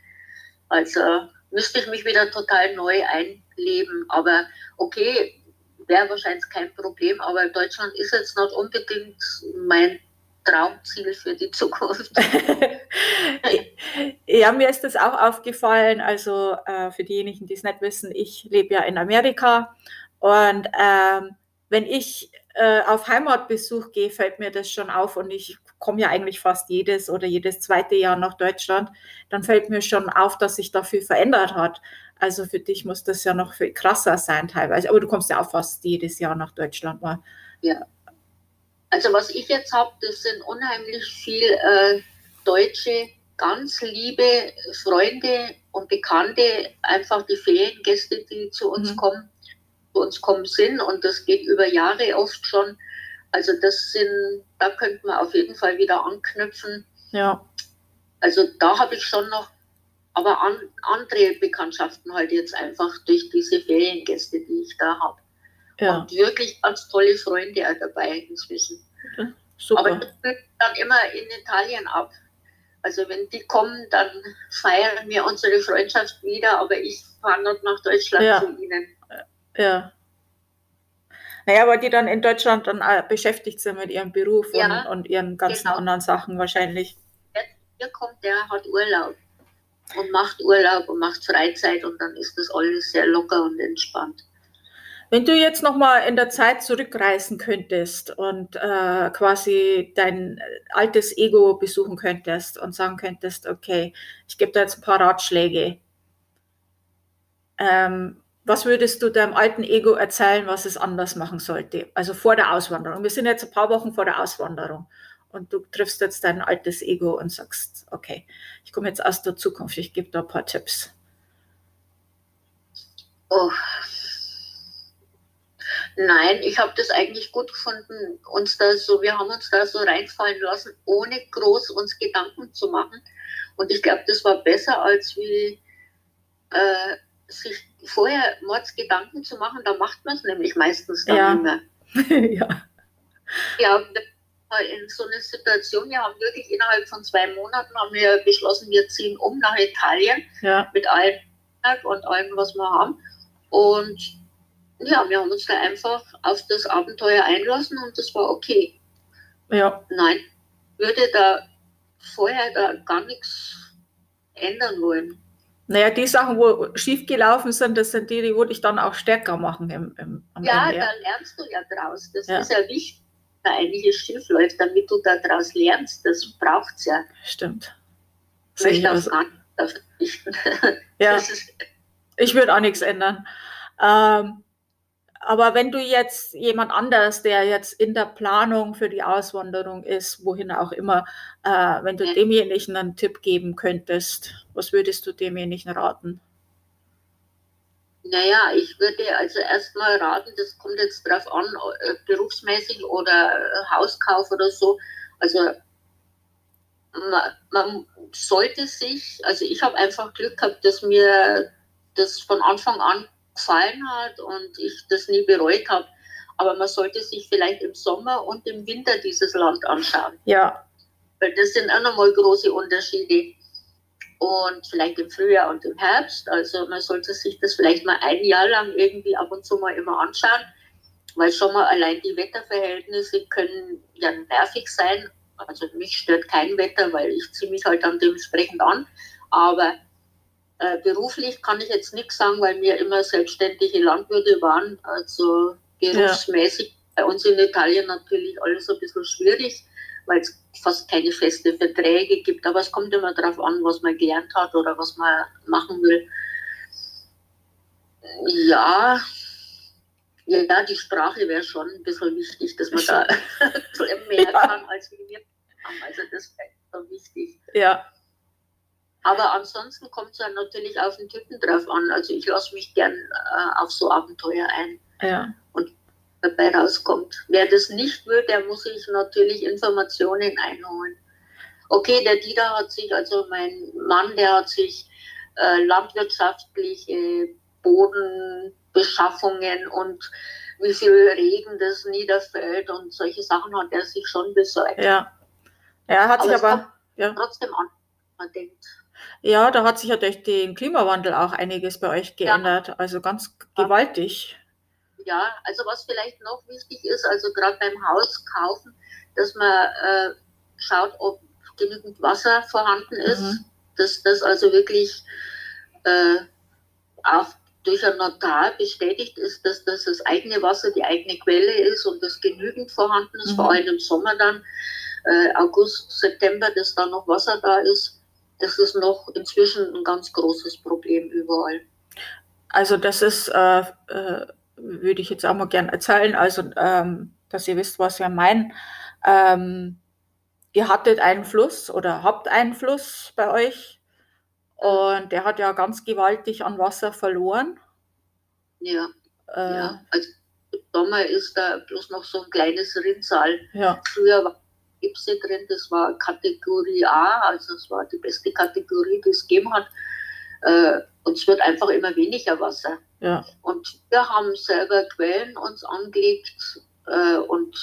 Also müsste ich mich wieder total neu einleben. Aber okay, wäre wahrscheinlich kein Problem, aber Deutschland ist jetzt nicht unbedingt mein Traumziel für die Zukunft. ja, mir ist das auch aufgefallen. Also äh, für diejenigen, die es nicht wissen, ich lebe ja in Amerika und ähm, wenn ich äh, auf Heimatbesuch gehe, fällt mir das schon auf und ich komme ja eigentlich fast jedes oder jedes zweite Jahr nach Deutschland, dann fällt mir schon auf, dass sich da viel verändert hat. Also für dich muss das ja noch viel krasser sein teilweise. Aber du kommst ja auch fast jedes Jahr nach Deutschland mal. Ja. Also was ich jetzt habe, das sind unheimlich viele äh, deutsche, ganz liebe Freunde und Bekannte, einfach die Feriengäste, die zu uns mhm. kommen, zu uns kommen sind. Und das geht über Jahre oft schon. Also das sind, da könnte man auf jeden Fall wieder anknüpfen. Ja. Also da habe ich schon noch aber an, andere Bekanntschaften halt jetzt einfach durch diese Feriengäste, die ich da habe. Ja. Und wirklich ganz tolle Freunde auch dabei inzwischen. Super. Aber das wird dann immer in Italien ab. Also wenn die kommen, dann feiern wir unsere Freundschaft wieder, aber ich fahre nicht nach Deutschland ja. zu ihnen. Ja. Naja, weil die dann in Deutschland dann beschäftigt sind mit ihrem Beruf ja, und, und, ihren ganzen genau. anderen Sachen wahrscheinlich. Hier kommt, der hat Urlaub und macht Urlaub und macht Freizeit und dann ist das alles sehr locker und entspannt. Wenn du jetzt nochmal in der Zeit zurückreisen könntest und äh, quasi dein altes Ego besuchen könntest und sagen könntest, okay, ich gebe da jetzt ein paar Ratschläge. Ähm, was würdest du deinem alten Ego erzählen, was es anders machen sollte? Also vor der Auswanderung. Wir sind jetzt ein paar Wochen vor der Auswanderung und du triffst jetzt dein altes Ego und sagst, okay, ich komme jetzt aus der Zukunft, ich gebe da ein paar Tipps. Oh. Nein, ich habe das eigentlich gut gefunden, uns da so, wir haben uns da so reinfallen lassen, ohne groß uns Gedanken zu machen. Und ich glaube, das war besser, als wie äh, sich vorher Mords Gedanken zu machen. Da macht man es nämlich meistens dann ja. nicht mehr. ja. Ja, in so einer Situation, wir haben wirklich innerhalb von zwei Monaten haben wir beschlossen, wir ziehen um nach Italien ja. mit allem und allem, was wir haben. Und ja, wir haben uns da einfach auf das Abenteuer einlassen und das war okay. Ja. Nein, würde da vorher da gar nichts ändern wollen. Naja, die Sachen, wo schief gelaufen sind, das sind die, die würde ich dann auch stärker machen im, im, am ja, Ende. Da lernst du ja draus. Das ja. ist ja wichtig da einiges schief läuft, damit du daraus lernst. Das braucht es ja. Stimmt. Ich möchte also, Ja, ich würde auch nichts ändern. Ähm, aber wenn du jetzt jemand anders, der jetzt in der Planung für die Auswanderung ist, wohin auch immer, äh, wenn du ja. demjenigen einen Tipp geben könntest, was würdest du demjenigen raten? Naja, ich würde also erstmal raten, das kommt jetzt drauf an, äh, berufsmäßig oder äh, Hauskauf oder so. Also man, man sollte sich, also ich habe einfach Glück gehabt, dass mir das von Anfang an gefallen hat und ich das nie bereut habe. Aber man sollte sich vielleicht im Sommer und im Winter dieses Land anschauen. Ja. Weil das sind auch nochmal große Unterschiede und vielleicht im Frühjahr und im Herbst. Also man sollte sich das vielleicht mal ein Jahr lang irgendwie ab und zu mal immer anschauen, weil schon mal allein die Wetterverhältnisse können ja nervig sein. Also mich stört kein Wetter, weil ich ziehe mich halt dann dementsprechend an. Aber äh, beruflich kann ich jetzt nichts sagen, weil wir immer selbstständige Landwirte waren. Also berufsmäßig ja. bei uns in Italien natürlich alles ein bisschen schwierig weil es fast keine feste Verträge gibt. Aber es kommt immer darauf an, was man gelernt hat oder was man machen will. Ja, ja, die Sprache wäre schon ein bisschen wichtig, dass man da mehr ja. kann, als wir haben. Also das wäre so wichtig. Ja. Aber ansonsten kommt es dann natürlich auf den Typen drauf an. Also ich lasse mich gern äh, auf so Abenteuer ein. Ja. Und dabei rauskommt. Wer das nicht will, der muss sich natürlich Informationen einholen. Okay, der Dieter hat sich, also mein Mann, der hat sich äh, landwirtschaftliche Bodenbeschaffungen und wie viel Regen das niederfällt und solche Sachen hat er sich schon besorgt. Ja, er hat aber sich aber ja. trotzdem an, man denkt. Ja, da hat sich ja durch den Klimawandel auch einiges bei euch geändert, ja. also ganz gewaltig. Ja, also was vielleicht noch wichtig ist, also gerade beim Haus kaufen, dass man äh, schaut, ob genügend Wasser vorhanden ist, mhm. dass das also wirklich äh, auch durch ein Notar bestätigt ist, dass das das eigene Wasser, die eigene Quelle ist und das genügend vorhanden ist, mhm. vor allem im Sommer dann, äh, August, September, dass da noch Wasser da ist. Das ist noch inzwischen ein ganz großes Problem überall. Also das ist, äh, äh, würde ich jetzt auch mal gerne erzählen, also ähm, dass ihr wisst, was wir meinen. Ähm, ihr hattet einen Fluss oder habt einen Fluss bei euch und der hat ja ganz gewaltig an Wasser verloren. Ja. Äh, ja. Also im Sommer ist da bloß noch so ein kleines Rinnsal. Ja. Früher war Gipse drin, das war Kategorie A, also es war die beste Kategorie, die es gegeben hat. Äh, und es wird einfach immer weniger Wasser. Ja. Und wir haben selber Quellen uns angelegt äh, und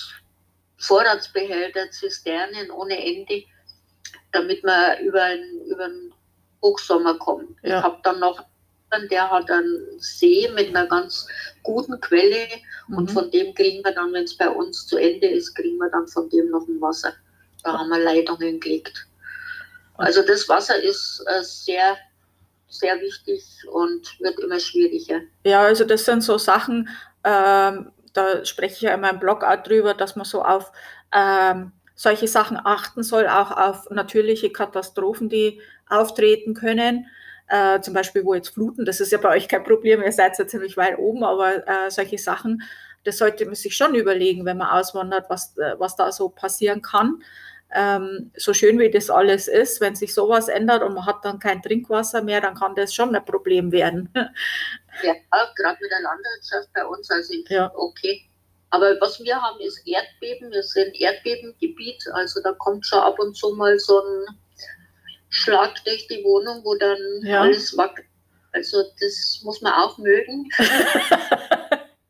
Vorratsbehälter, Zisternen ohne Ende, damit wir über einen, über einen Hochsommer kommen. Ja. Ich habe dann noch der hat einen See mit einer ganz guten Quelle mhm. und von dem kriegen wir dann, wenn es bei uns zu Ende ist, kriegen wir dann von dem noch ein Wasser. Da haben wir Leitungen gelegt. Also das Wasser ist äh, sehr, sehr wichtig und wird immer schwieriger. Ja, also das sind so Sachen, ähm, da spreche ich ja in meinem Blog auch drüber, dass man so auf ähm, solche Sachen achten soll, auch auf natürliche Katastrophen, die auftreten können. Äh, zum Beispiel, wo jetzt Fluten, das ist ja bei euch kein Problem, ihr seid ja ziemlich weit oben, aber äh, solche Sachen, das sollte man sich schon überlegen, wenn man auswandert, was, äh, was da so passieren kann. Ähm, so schön wie das alles ist, wenn sich sowas ändert und man hat dann kein Trinkwasser mehr, dann kann das schon ein Problem werden. Ja, gerade mit der Landwirtschaft bei uns, also ja. okay. Aber was wir haben, ist Erdbeben. Wir sind Erdbebengebiet, also da kommt schon ab und zu mal so ein Schlag durch die Wohnung, wo dann ja. alles wackelt. Also das muss man auch mögen.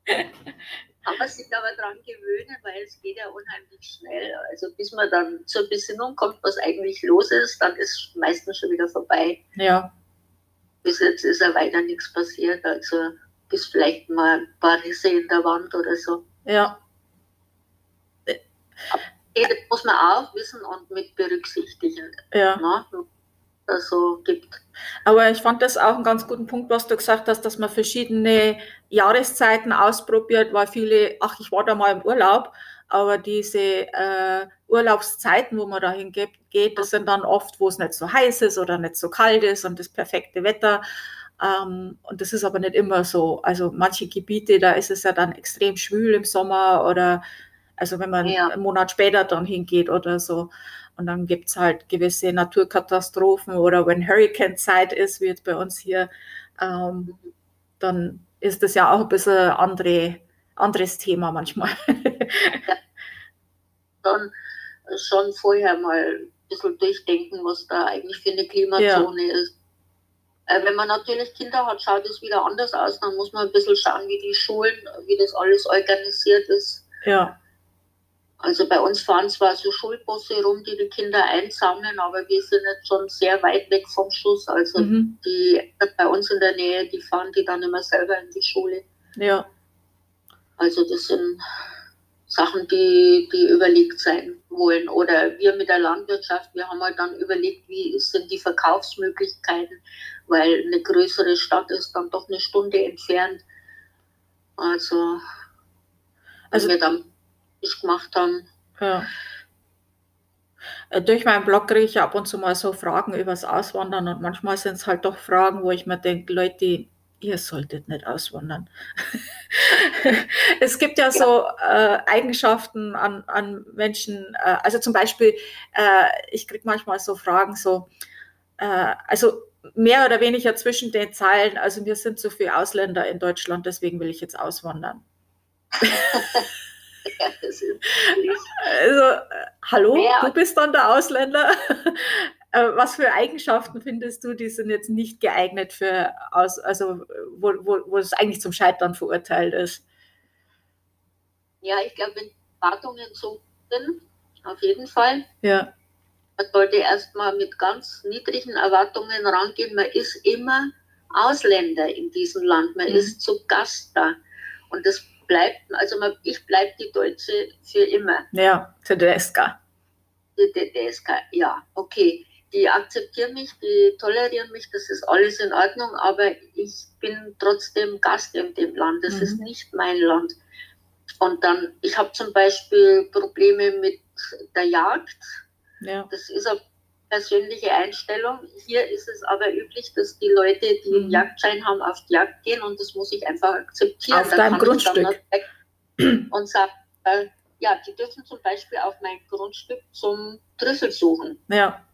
Kann man sich aber daran gewöhnen, weil es geht ja unheimlich schnell. Also bis man dann zur Besinnung kommt, was eigentlich los ist, dann ist meistens schon wieder vorbei. Ja. Bis jetzt ist ja weiter nichts passiert. Also bis vielleicht mal ein paar Risse in der Wand oder so. Ja. Das muss man auch wissen und mit berücksichtigen. Ja. Ne? Also gibt. Aber ich fand das auch einen ganz guten Punkt, was du gesagt hast, dass man verschiedene Jahreszeiten ausprobiert, weil viele, ach, ich war da mal im Urlaub, aber diese äh, Urlaubszeiten, wo man dahin geht, geht, das sind dann oft, wo es nicht so heiß ist oder nicht so kalt ist und das perfekte Wetter. Ähm, und das ist aber nicht immer so. Also manche Gebiete, da ist es ja dann extrem schwül im Sommer oder also wenn man ja. einen Monat später dann hingeht oder so. Und dann gibt es halt gewisse Naturkatastrophen oder wenn Hurricane-Zeit ist, wie jetzt bei uns hier, ähm, dann ist das ja auch ein bisschen andere, anderes Thema manchmal. ja. Dann schon vorher mal ein bisschen durchdenken, was da eigentlich für eine Klimazone ja. ist. Äh, wenn man natürlich Kinder hat, schaut es wieder anders aus. Dann muss man ein bisschen schauen, wie die Schulen, wie das alles organisiert ist. Ja. Also bei uns fahren zwar so Schulbusse rum, die die Kinder einsammeln, aber wir sind jetzt schon sehr weit weg vom Schuss. Also mhm. die bei uns in der Nähe, die fahren die dann immer selber in die Schule. Ja. Also das sind Sachen, die, die überlegt sein wollen. Oder wir mit der Landwirtschaft, wir haben halt dann überlegt, wie sind die Verkaufsmöglichkeiten, weil eine größere Stadt ist dann doch eine Stunde entfernt. Also, also wir dann gemacht haben. Ja. Äh, durch meinen Blog kriege ich ab und zu mal so Fragen übers Auswandern und manchmal sind es halt doch Fragen, wo ich mir denke, Leute, ihr solltet nicht auswandern. es gibt ja so äh, Eigenschaften an, an Menschen, äh, also zum Beispiel, äh, ich kriege manchmal so Fragen, so, äh, also mehr oder weniger zwischen den Zeilen, also wir sind so viele Ausländer in Deutschland, deswegen will ich jetzt auswandern. ja, also, äh, hallo, Mehr du bist dann der Ausländer. Äh, was für Eigenschaften findest du, die sind jetzt nicht geeignet für, aus, also wo, wo, wo es eigentlich zum Scheitern verurteilt ist? Ja, ich glaube, wenn Erwartungen so sind, auf jeden Fall. Ja. Man sollte erstmal mit ganz niedrigen Erwartungen rangehen. Man ist immer Ausländer in diesem Land. Man mhm. ist zu Gast da. Und das bleibt, also man, ich bleibe die Deutsche für immer. Ja, Tedesca. Die Tedesca, ja, okay. Die akzeptieren mich, die tolerieren mich, das ist alles in Ordnung, aber ich bin trotzdem Gast in dem Land. Das mhm. ist nicht mein Land. Und dann, ich habe zum Beispiel Probleme mit der Jagd. Ja. Das ist eine persönliche Einstellung. Hier ist es aber üblich, dass die Leute, die einen mhm. Jagdschein haben, auf die Jagd gehen und das muss ich einfach akzeptieren. Auf da deinem Grundstück. und sagen, äh, ja, die dürfen zum Beispiel auf mein Grundstück zum Trüffel suchen. Ja.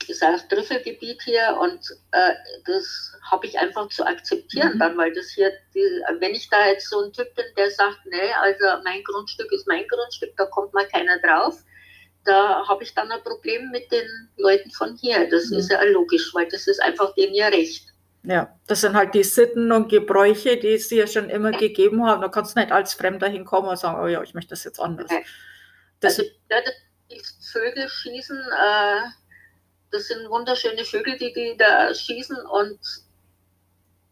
Das ist auch Trüffelgebiet hier und äh, das habe ich einfach zu akzeptieren mhm. dann, weil das hier, die, wenn ich da jetzt so ein Typ bin, der sagt, nee, also mein Grundstück ist mein Grundstück, da kommt mal keiner drauf, da habe ich dann ein Problem mit den Leuten von hier. Das mhm. ist ja logisch, weil das ist einfach denen ihr Recht. Ja, das sind halt die Sitten und Gebräuche, die es ja schon immer ja. gegeben haben. Da kannst du nicht als Fremder hinkommen und sagen, oh ja, ich möchte das jetzt anders. Ja. Das also, ja, die Vögel schießen, äh, das sind wunderschöne Vögel, die die da schießen und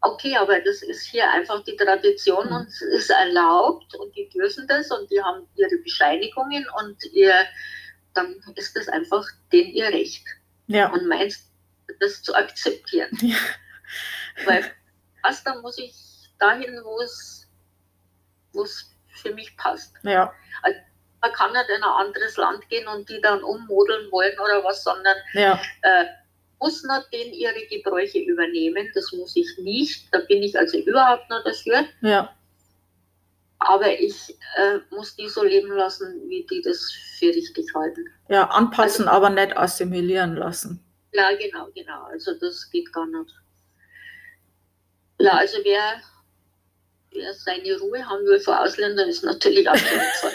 okay, aber das ist hier einfach die Tradition mhm. und es ist erlaubt und die dürfen das und die haben ihre Bescheinigungen und ihr dann ist das einfach den ihr Recht. Ja. Und meinst, das zu akzeptieren. Ja. Weil was, dann muss ich dahin, wo es, wo es für mich passt. Ja. Also, man kann nicht in ein anderes Land gehen und die dann ummodeln wollen oder was, sondern ja. äh, muss not denen ihre Gebräuche übernehmen. Das muss ich nicht. Da bin ich also überhaupt nicht dafür. Ja. Aber ich äh, muss die so leben lassen, wie die das für richtig halten. Ja, anpassen, also, aber nicht assimilieren lassen. Ja, genau, genau. Also das geht gar nicht. Ja, also wer, wer seine Ruhe haben will vor Ausländern, ist natürlich auch schon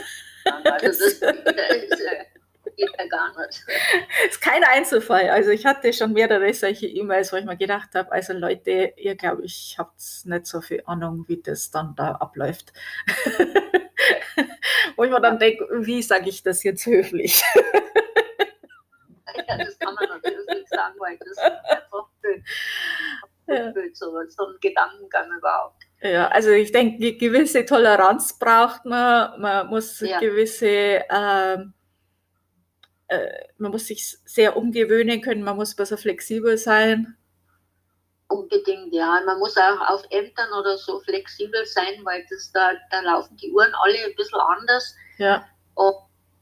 Also das, das ist, geht ja gar nicht. ist kein Einzelfall. Also ich hatte schon mehrere solche E-Mails, wo ich mir gedacht habe, also Leute, ihr glaube ich habt nicht so viel Ahnung, wie das dann da abläuft. wo ich mir dann denke, wie sage ich das jetzt höflich? ja, das kann man natürlich nicht sagen, weil das ist einfach blöd. Ja. So, so ein Gedankengang überhaupt. Ja, also ich denke, gewisse Toleranz braucht man. Man muss ja. gewisse ähm, äh, man muss sich sehr umgewöhnen können, man muss besser flexibel sein. Unbedingt, ja. Man muss auch auf Ämtern oder so flexibel sein, weil das da, da laufen die Uhren alle ein bisschen anders. Ja. Und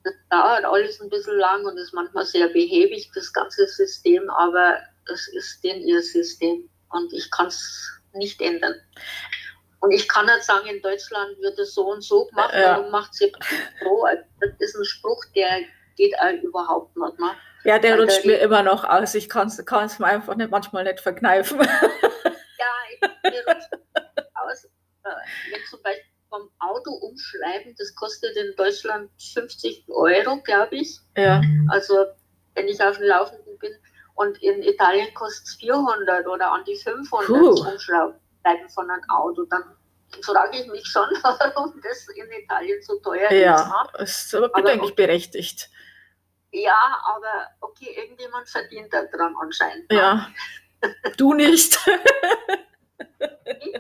das dauert alles ein bisschen lang und ist manchmal sehr behäbig, das ganze System, aber das ist denn ihr System und ich kann es nicht ändern. Und ich kann nicht sagen, in Deutschland wird es so und so gemacht ja. und macht sie so. Das ist ein Spruch, der geht auch überhaupt nicht. Ne? Ja, der rutscht mir immer noch aus. Ich kann es mir einfach nicht, manchmal nicht verkneifen. Ja, ich, mir rutscht aus. Äh, wenn zum Beispiel vom Auto umschreiben, das kostet in Deutschland 50 Euro, glaube ich. Ja. Also, wenn ich auf dem Laufenden bin. Und in Italien kostet es 400 oder an die 500 Puh. Umschreiben von einem Auto. Dann frage ich mich schon, warum das in Italien so teuer ja, ist. Ja, ne? ist aber, aber denke ich berechtigt. Ja, aber okay, irgendjemand verdient daran anscheinend. Ne? Ja, du nicht. ich,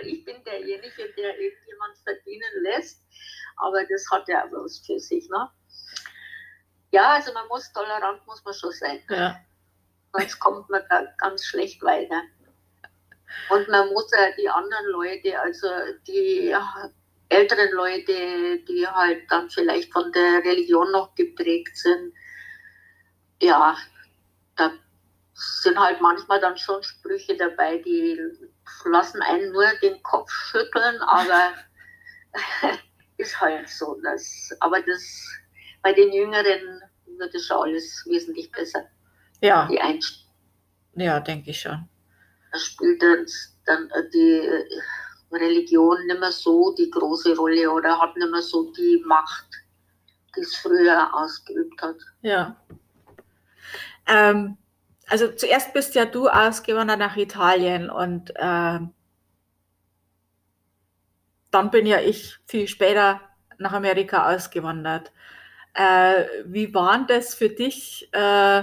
ich bin derjenige, der irgendjemand verdienen lässt, aber das hat ja auch was für sich. Ne? Ja, also man muss tolerant, muss man schon sein. Ja. Sonst kommt man da ganz schlecht weiter. Und man muss ja die anderen Leute, also die älteren Leute, die halt dann vielleicht von der Religion noch geprägt sind, ja, da sind halt manchmal dann schon Sprüche dabei, die lassen einen nur den Kopf schütteln, aber ist halt so. Das, aber das bei den Jüngeren wird es schon alles wesentlich besser. Ja. Die Einstellung. Ja, denke ich schon. Da spielt dann, dann die Religion nicht mehr so die große Rolle oder hat nicht mehr so die Macht, die es früher ausgeübt hat. Ja. Ähm, also zuerst bist ja du ausgewandert nach Italien und äh, dann bin ja ich viel später nach Amerika ausgewandert. Äh, wie war das für dich? Äh,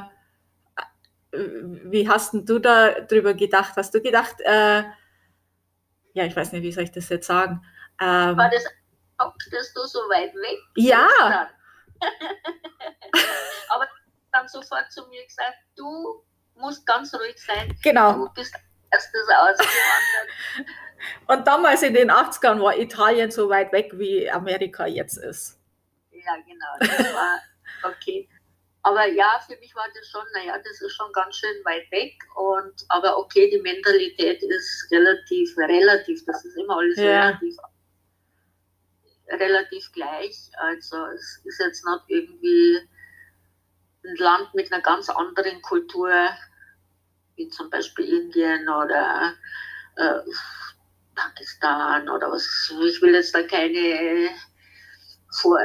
wie hast du da drüber gedacht? Hast du gedacht, äh, ja, ich weiß nicht, wie soll ich das jetzt sagen? Ähm, war das auch, dass du so weit weg Ja. Aber dann sofort zu mir gesagt, du musst ganz ruhig sein. Genau. Du bist erstes ausgewandert. Und damals in den 80ern war Italien so weit weg, wie Amerika jetzt ist. Ja, genau. Das war okay. Aber ja, für mich war das schon, naja, das ist schon ganz schön weit weg. Und aber okay, die Mentalität ist relativ, relativ, das ist immer alles ja. relativ, relativ gleich. Also es ist jetzt nicht irgendwie ein Land mit einer ganz anderen Kultur, wie zum Beispiel Indien oder äh, Pakistan oder was. Ich will jetzt da keine Vor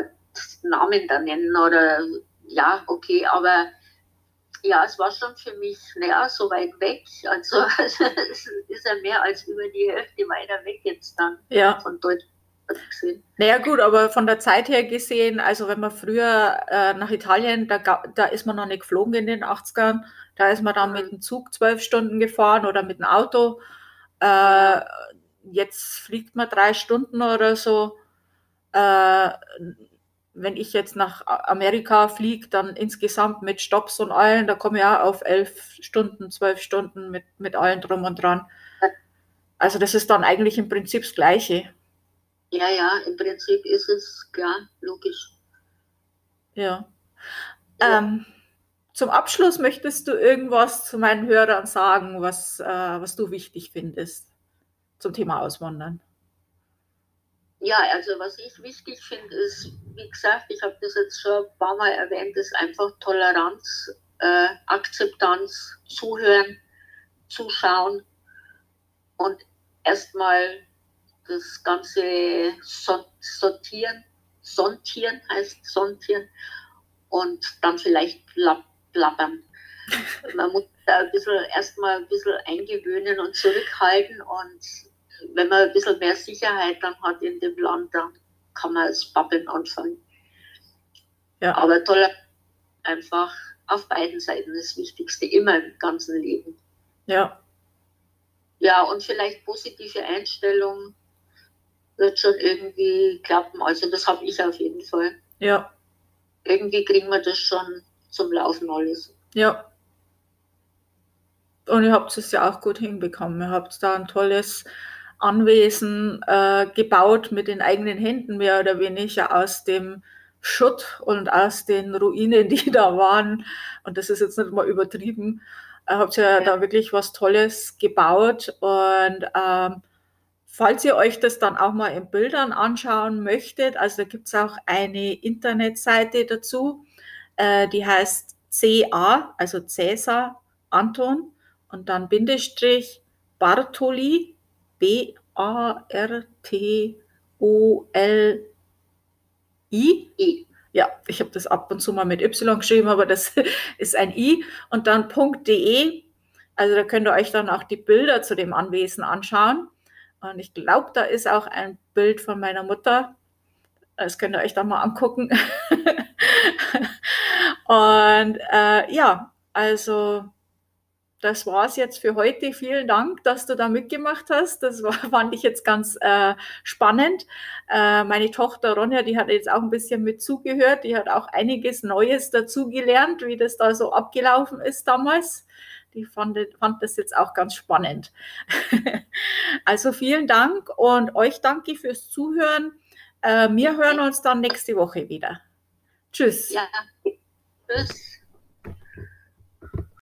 Namen da nennen oder ja, okay, aber ja, es war schon für mich, naja, so weit weg. Also es ist ja mehr als über die Hälfte weiter weg jetzt dann ja. von Deutschland. Gesehen. Naja gut, aber von der Zeit her gesehen, also wenn man früher äh, nach Italien, da, da ist man noch nicht geflogen in den 80ern, da ist man dann mhm. mit dem Zug zwölf Stunden gefahren oder mit dem Auto. Äh, jetzt fliegt man drei Stunden oder so. Äh, wenn ich jetzt nach Amerika fliege, dann insgesamt mit Stops und allen, da komme ich auch auf elf Stunden, zwölf Stunden mit, mit allen drum und dran. Also das ist dann eigentlich im Prinzip das Gleiche. Ja, ja, im Prinzip ist es klar, logisch. Ja. ja. Ähm, zum Abschluss möchtest du irgendwas zu meinen Hörern sagen, was, äh, was du wichtig findest zum Thema Auswandern? Ja, also was ich wichtig finde, ist, wie gesagt, ich habe das jetzt schon ein paar Mal erwähnt, ist einfach Toleranz, äh, Akzeptanz, Zuhören, Zuschauen und erstmal das Ganze sortieren, sontieren heißt sontieren und dann vielleicht plappern. Man muss da ein bisschen erstmal ein bisschen eingewöhnen und zurückhalten und wenn man ein bisschen mehr Sicherheit dann hat in dem Land, dann kann man als Babbeln anfangen. Ja. Aber toll, einfach auf beiden Seiten das Wichtigste, immer im ganzen Leben. Ja. Ja, und vielleicht positive Einstellung wird schon irgendwie klappen. Also das habe ich auf jeden Fall. Ja. Irgendwie kriegen wir das schon zum Laufen alles. Ja. Und ihr habt es ja auch gut hinbekommen. Ihr habt da ein tolles Anwesen äh, gebaut mit den eigenen Händen, mehr oder weniger aus dem Schutt und aus den Ruinen, die da waren. Und das ist jetzt nicht mal übertrieben. Ihr habt ja, ja. da wirklich was Tolles gebaut. Und ähm, falls ihr euch das dann auch mal in Bildern anschauen möchtet, also da gibt es auch eine Internetseite dazu, äh, die heißt CA, also Cäsar Anton und dann Bindestrich Bartoli, B-A-R-T-O-L-I. Ja, ich habe das ab und zu mal mit Y geschrieben, aber das ist ein I. Und dann .de. Also da könnt ihr euch dann auch die Bilder zu dem Anwesen anschauen. Und ich glaube, da ist auch ein Bild von meiner Mutter. Das könnt ihr euch dann mal angucken. und äh, ja, also das war es jetzt für heute. Vielen Dank, dass du da mitgemacht hast. Das war, fand ich jetzt ganz äh, spannend. Äh, meine Tochter Ronja, die hat jetzt auch ein bisschen mit zugehört. Die hat auch einiges Neues dazugelernt, wie das da so abgelaufen ist damals. Die fand, fand das jetzt auch ganz spannend. also vielen Dank und euch danke fürs Zuhören. Äh, wir hören uns dann nächste Woche wieder. Tschüss. Ja, tschüss.